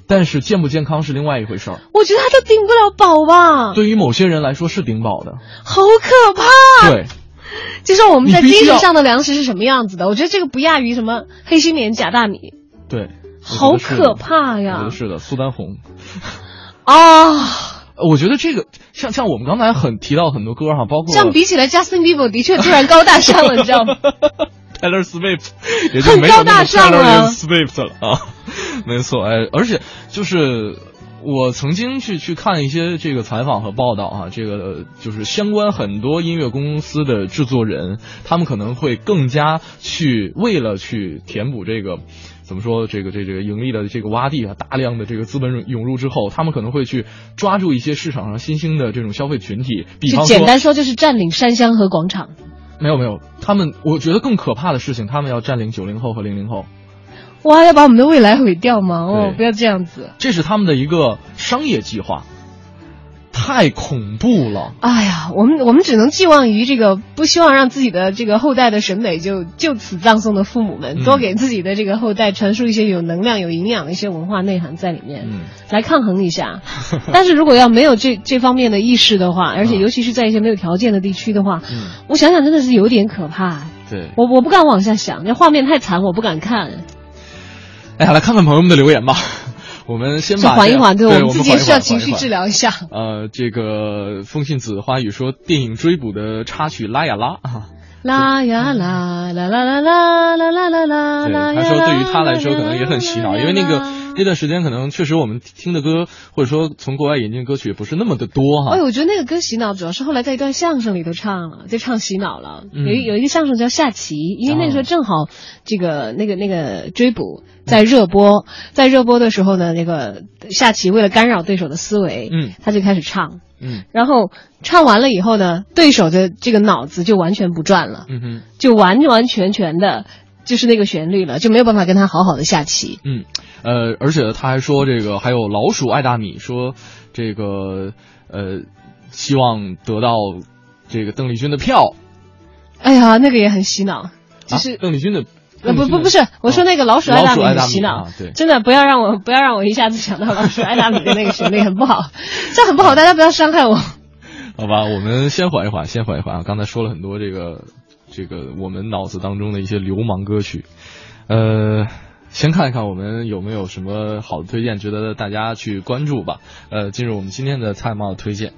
但是健不健康是另外一回事儿。我觉得他都顶不了饱吧。对于某些人来说是顶饱的。好可怕！对，就说我们在精神上的粮食是什么样子的？我觉得这个不亚于什么黑心棉、假大米。对，好可怕呀！我觉得是的，苏丹红。啊。我觉得这个像像我们刚才很提到很多歌哈，包括这样比起来，Justin Bieber 的确突然高大上了，你知道吗 ？Taylor Swift 也很高大上了，Swift 了啊，没错，哎，而且就是我曾经去去看一些这个采访和报道啊，这个就是相关很多音乐公司的制作人，他们可能会更加去为了去填补这个怎么说这个这这个盈利的这个洼地啊，大量的这个资本涌入之后，他们可能会去抓住一些市场上新兴的这种消费群体，比方说简单说就是占领山乡和广场。没有没有，他们我觉得更可怕的事情，他们要占领九零后和零零后。哇，要把我们的未来毁掉吗？哦，不要这样子。这是他们的一个商业计划。太恐怖了！哎呀，我们我们只能寄望于这个，不希望让自己的这个后代的审美就就此葬送的父母们，多给自己的这个后代传输一些有能量、有营养的一些文化内涵在里面，嗯来抗衡一下。但是如果要没有这这方面的意识的话，而且尤其是在一些没有条件的地区的话，嗯我想想真的是有点可怕。对，我我不敢往下想，那画面太惨，我不敢看。哎呀，来看看朋友们的留言吧。我们先把缓一缓，对，我们自己需要情绪治疗一下。呃，这个风信子花语说，电影追捕的插曲拉呀拉啊，拉呀拉，啦啦啦啦啦啦啦啦。对，他说对于他来说可能也很洗脑，因为那个那段时间可能确实我们听的歌，或者说从国外引进歌曲也不是那么的多哈。哎，我觉得那个歌洗脑，主要是后来在一段相声里头唱了，就唱洗脑了。有有一个相声叫下棋，因为那时候正好这个那个那个追捕。在热播，在热播的时候呢，那个下棋为了干扰对手的思维，嗯，他就开始唱，嗯，然后唱完了以后呢，对手的这个脑子就完全不转了，嗯哼，就完完全全的就是那个旋律了，就没有办法跟他好好的下棋，嗯，呃，而且他还说这个还有老鼠爱大米说这个呃希望得到这个邓丽君的票，哎呀，那个也很洗脑，就是邓丽君的。呃不不不是，我说那个老鼠爱大米洗脑，真的不要让我不要让我一下子想到老鼠爱大米的那个旋律很不好，这很不好，大家不要伤害我。好吧，我们先缓一缓，先缓一缓啊！刚才说了很多这个这个我们脑子当中的一些流氓歌曲，呃，先看一看我们有没有什么好的推荐，值得大家去关注吧。呃，进入我们今天的菜帽推荐。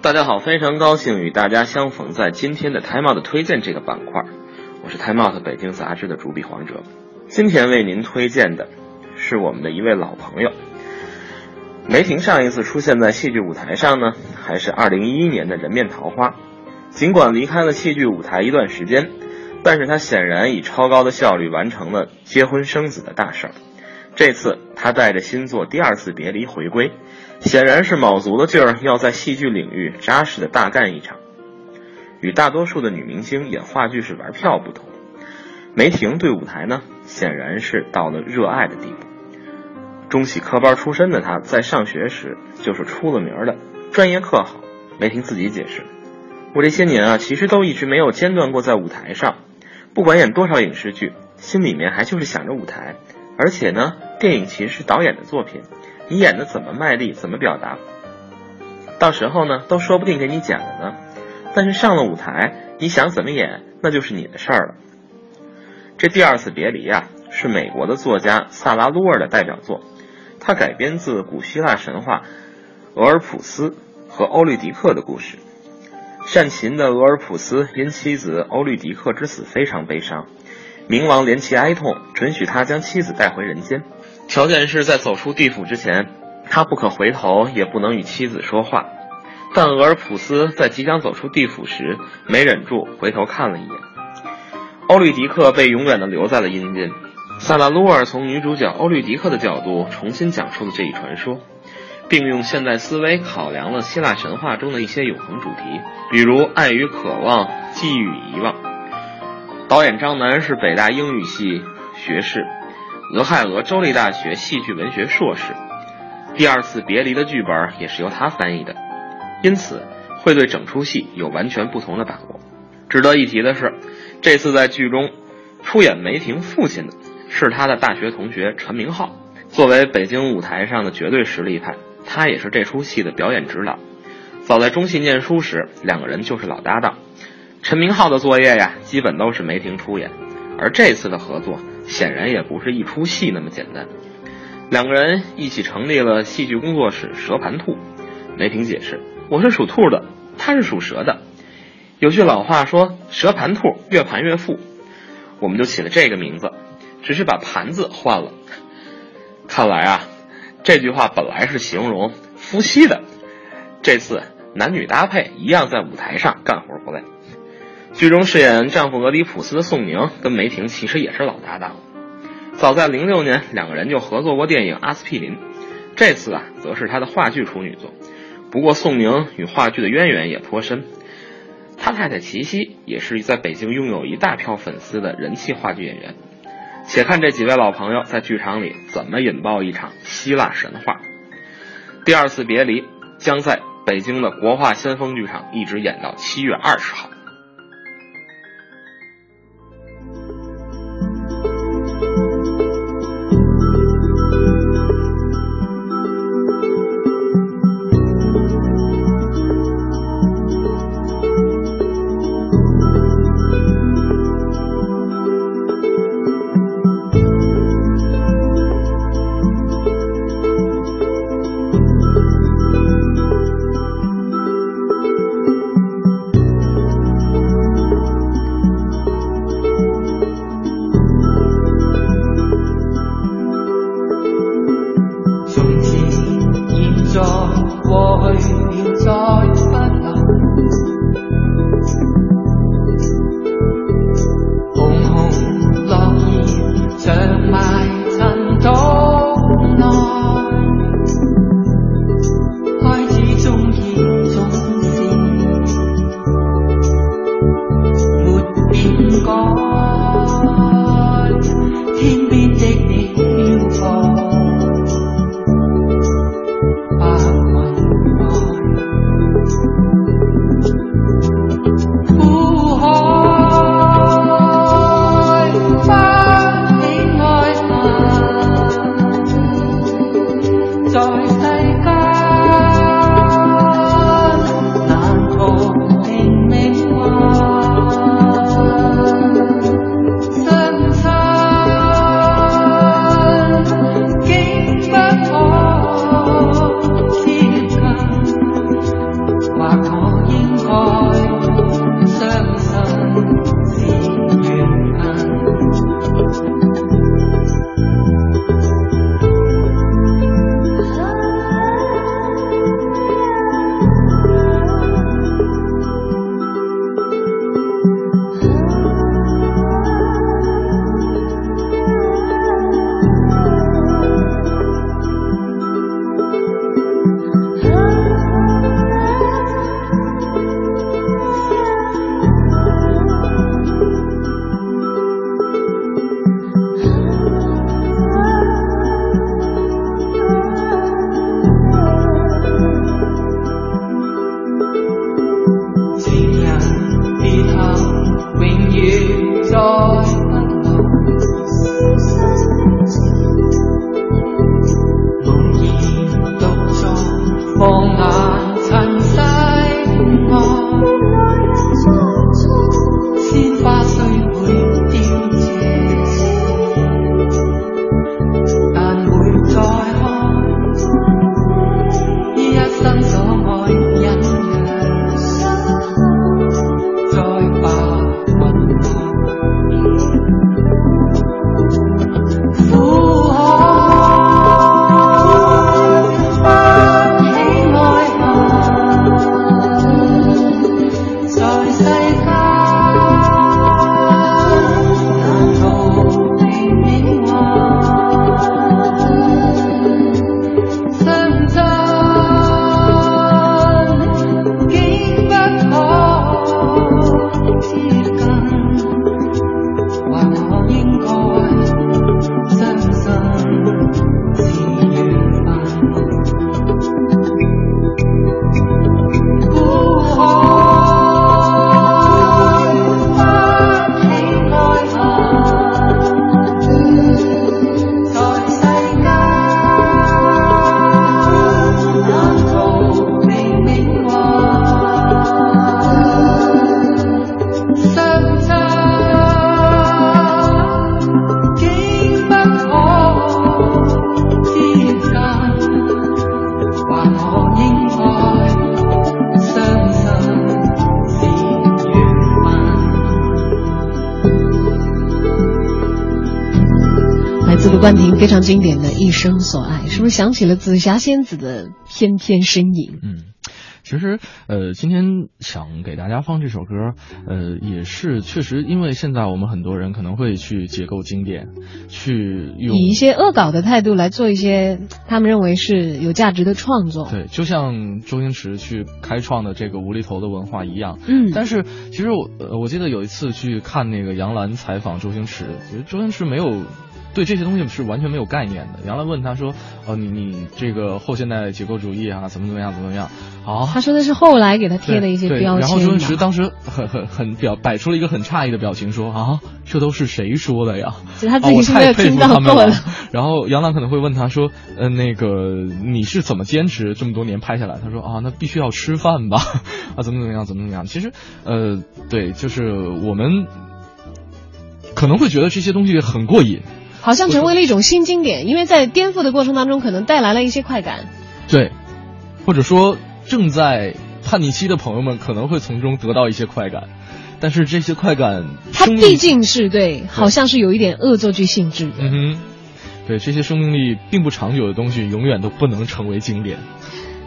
大家好，非常高兴与大家相逢在今天的 Time Out 推荐这个板块。我是 Time Out 北京杂志的主笔黄哲。今天为您推荐的是我们的一位老朋友梅婷。上一次出现在戏剧舞台上呢，还是2011年的人面桃花。尽管离开了戏剧舞台一段时间，但是她显然以超高的效率完成了结婚生子的大事儿。这次他带着新作《第二次别离》回归。显然是卯足了劲儿，要在戏剧领域扎实的大干一场。与大多数的女明星演话剧是玩票不同，梅婷对舞台呢，显然是到了热爱的地步。中戏科班出身的他，在上学时就是出了名的专业课好。梅婷自己解释：“我这些年啊，其实都一直没有间断过在舞台上，不管演多少影视剧，心里面还就是想着舞台。而且呢，电影其实是导演的作品，你演的怎么卖力，怎么表达，到时候呢，都说不定给你剪了呢。但是上了舞台，你想怎么演，那就是你的事儿了。”这第二次别离啊，是美国的作家萨拉·鲁尔的代表作，它改编自古希腊神话俄尔普斯。和欧律狄克的故事。善琴的俄尔普斯因妻子欧律狄克之死非常悲伤，冥王怜其哀痛，准许他将妻子带回人间，条件是在走出地府之前，他不可回头，也不能与妻子说话。但俄尔普斯在即将走出地府时，没忍住回头看了一眼。欧律狄克被永远的留在了阴间。萨拉鲁尔从女主角欧律狄克的角度重新讲述了这一传说。并用现代思维考量了希腊神话中的一些永恒主题，比如爱与渴望、记忆与遗忘。导演张楠是北大英语系学士，俄亥俄州立大学戏剧文学硕士。第二次别离的剧本也是由他翻译的，因此会对整出戏有完全不同的把握。值得一提的是，这次在剧中出演梅婷父亲的是他的大学同学陈明昊，作为北京舞台上的绝对实力派。他也是这出戏的表演指导。早在中戏念书时，两个人就是老搭档。陈明昊的作业呀，基本都是梅婷出演，而这次的合作显然也不是一出戏那么简单。两个人一起成立了戏剧工作室蛇盘兔。梅婷解释：“我是属兔的，他是属蛇的。有句老话说‘蛇盘兔，越盘越富’，我们就起了这个名字，只是把盘子换了。看来啊。”这句话本来是形容夫妻的，这次男女搭配一样，在舞台上干活不累。剧中饰演丈夫俄狄浦斯的宋宁跟梅婷其实也是老搭档，早在零六年两个人就合作过电影《阿司匹林》，这次啊则是他的话剧处女作。不过宋宁与话剧的渊源也颇深，他太太齐溪也是在北京拥有一大票粉丝的人气话剧演员。且看这几位老朋友在剧场里怎么引爆一场希腊神话。第二次别离将在北京的国画先锋剧场一直演到七月二十号。非常经典的一生所爱，是不是想起了紫霞仙子的翩翩身影？嗯。其实，呃，今天想给大家放这首歌，呃，也是确实，因为现在我们很多人可能会去解构经典，去用以一些恶搞的态度来做一些他们认为是有价值的创作。对，就像周星驰去开创的这个无厘头的文化一样。嗯。但是，其实我，呃，我记得有一次去看那个杨澜采访周星驰，其实周星驰没有。对这些东西是完全没有概念的。杨澜问他说：“哦，你你这个后现代结构主义啊，怎么怎么样，怎么怎么样？”啊，他说的是后来给他贴的一些标签。然后周星驰当时很很很表摆出了一个很诧异的表情，说：“啊，这都是谁说的呀？”其实他自己是没有听到过的。然后杨澜可能会问他说：“呃，那个你是怎么坚持这么多年拍下来？”他说：“啊，那必须要吃饭吧？啊，怎么怎么样，怎么怎么样？其实，呃，对，就是我们可能会觉得这些东西很过瘾。”好像成为了一种新经典，因为在颠覆的过程当中，可能带来了一些快感。对，或者说正在叛逆期的朋友们可能会从中得到一些快感，但是这些快感，它毕竟是对，好像是有一点恶作剧性质的。嗯哼，对，这些生命力并不长久的东西，永远都不能成为经典。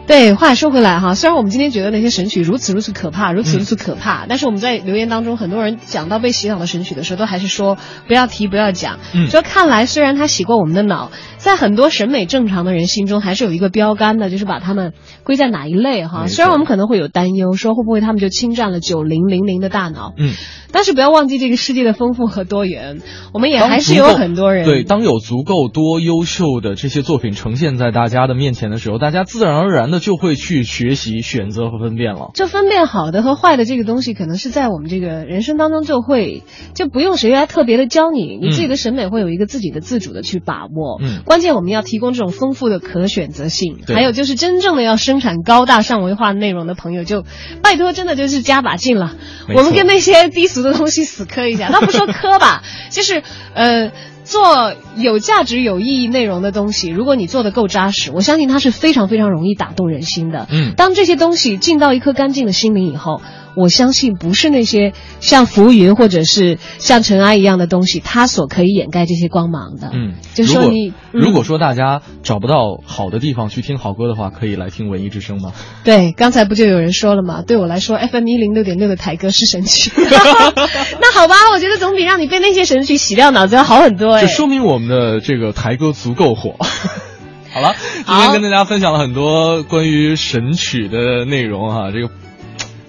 对，话说回来哈，虽然我们今天觉得那些神曲如此如此可怕，如此如此可怕，但是我们在留言当中，很多人讲到被洗脑的神曲的时候，都还是说不要提，不要讲。嗯，说看来虽然他洗过我们的脑，在很多审美正常的人心中，还是有一个标杆的，就是把他们归在哪一类哈。虽然我们可能会有担忧，说会不会他们就侵占了九零零零的大脑。嗯，但是不要忘记这个世界的丰富和多元，我们也还是有很多人。对，当有足够多优秀的这些作品呈现在大家的面前的时候，大家自然而然的就会去。学习、选择和分辨了，就分辨好的和坏的这个东西，可能是在我们这个人生当中就会，就不用谁来特别的教你，你自己的审美会有一个自己的自主的去把握。嗯，关键我们要提供这种丰富的可选择性，还有就是真正的要生产高大上文化内容的朋友，就拜托，真的就是加把劲了。我们跟那些低俗的东西死磕一下，那不说磕吧，就是呃。做有价值、有意义内容的东西，如果你做的够扎实，我相信它是非常非常容易打动人心的。嗯，当这些东西进到一颗干净的心灵以后。我相信不是那些像浮云或者是像尘埃一样的东西，它所可以掩盖这些光芒的。嗯，就是说你如果说大家找不到好的地方去听好歌的话，可以来听文艺之声吗？对，刚才不就有人说了吗？对我来说，FM 一零六点六的台歌是神曲。那好吧，我觉得总比让你被那些神曲洗掉脑子要好很多。哎，这说明我们的这个台歌足够火。好了，今天跟大家分享了很多关于神曲的内容哈，这个。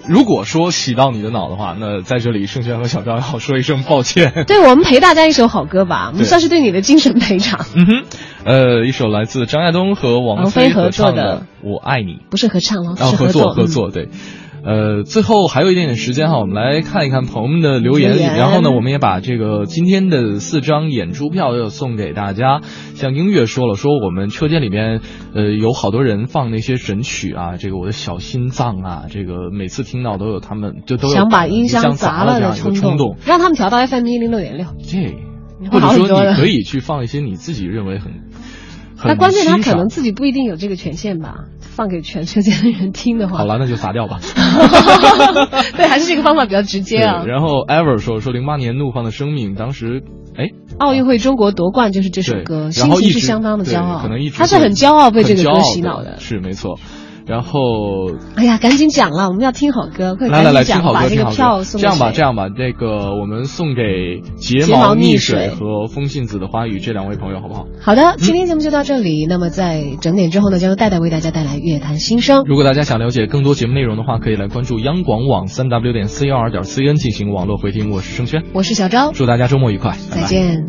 如果说洗到你的脑的话，那在这里盛轩和小赵要说一声抱歉。对我们陪大家一首好歌吧，我们算是对你的精神赔偿。嗯哼，呃，一首来自张亚东和王菲合作的《我爱你》，不是合唱了，是合作合作对。呃，最后还有一点点时间哈，我们来看一看朋友们的留言。然后呢，我们也把这个今天的四张演出票要送给大家。像音乐说了，说我们车间里面呃有好多人放那些神曲啊，这个我的小心脏啊，这个每次听到都有他们就都想把音箱砸了的冲动，让他们调到 FM 一零六点六。这，或者说你可以去放一些你自己认为很。那关键他可能自己不一定有这个权限吧，放给全世界的人听的话。好了，那就砸掉吧。对，还是这个方法比较直接啊。然后 Ever 说说零八年怒放的生命，当时哎，奥运会中国夺冠就是这首歌，心情是相当的骄傲，可能一直他是很骄傲被这个歌洗脑的，是没错。然后，哎呀，赶紧讲了，我们要听好歌，快来来来，听好歌，听好歌。这样吧，这样吧，这个我们送给睫毛溺水和风信子的花语这两位朋友，好不好？好的，今天节目就到这里。那么在整点之后呢，将由戴戴为大家带来乐坛新生。如果大家想了解更多节目内容的话，可以来关注央广网三 w 点 c 幺二点 cn 进行网络回听。我是盛轩，我是小昭，祝大家周末愉快，再见。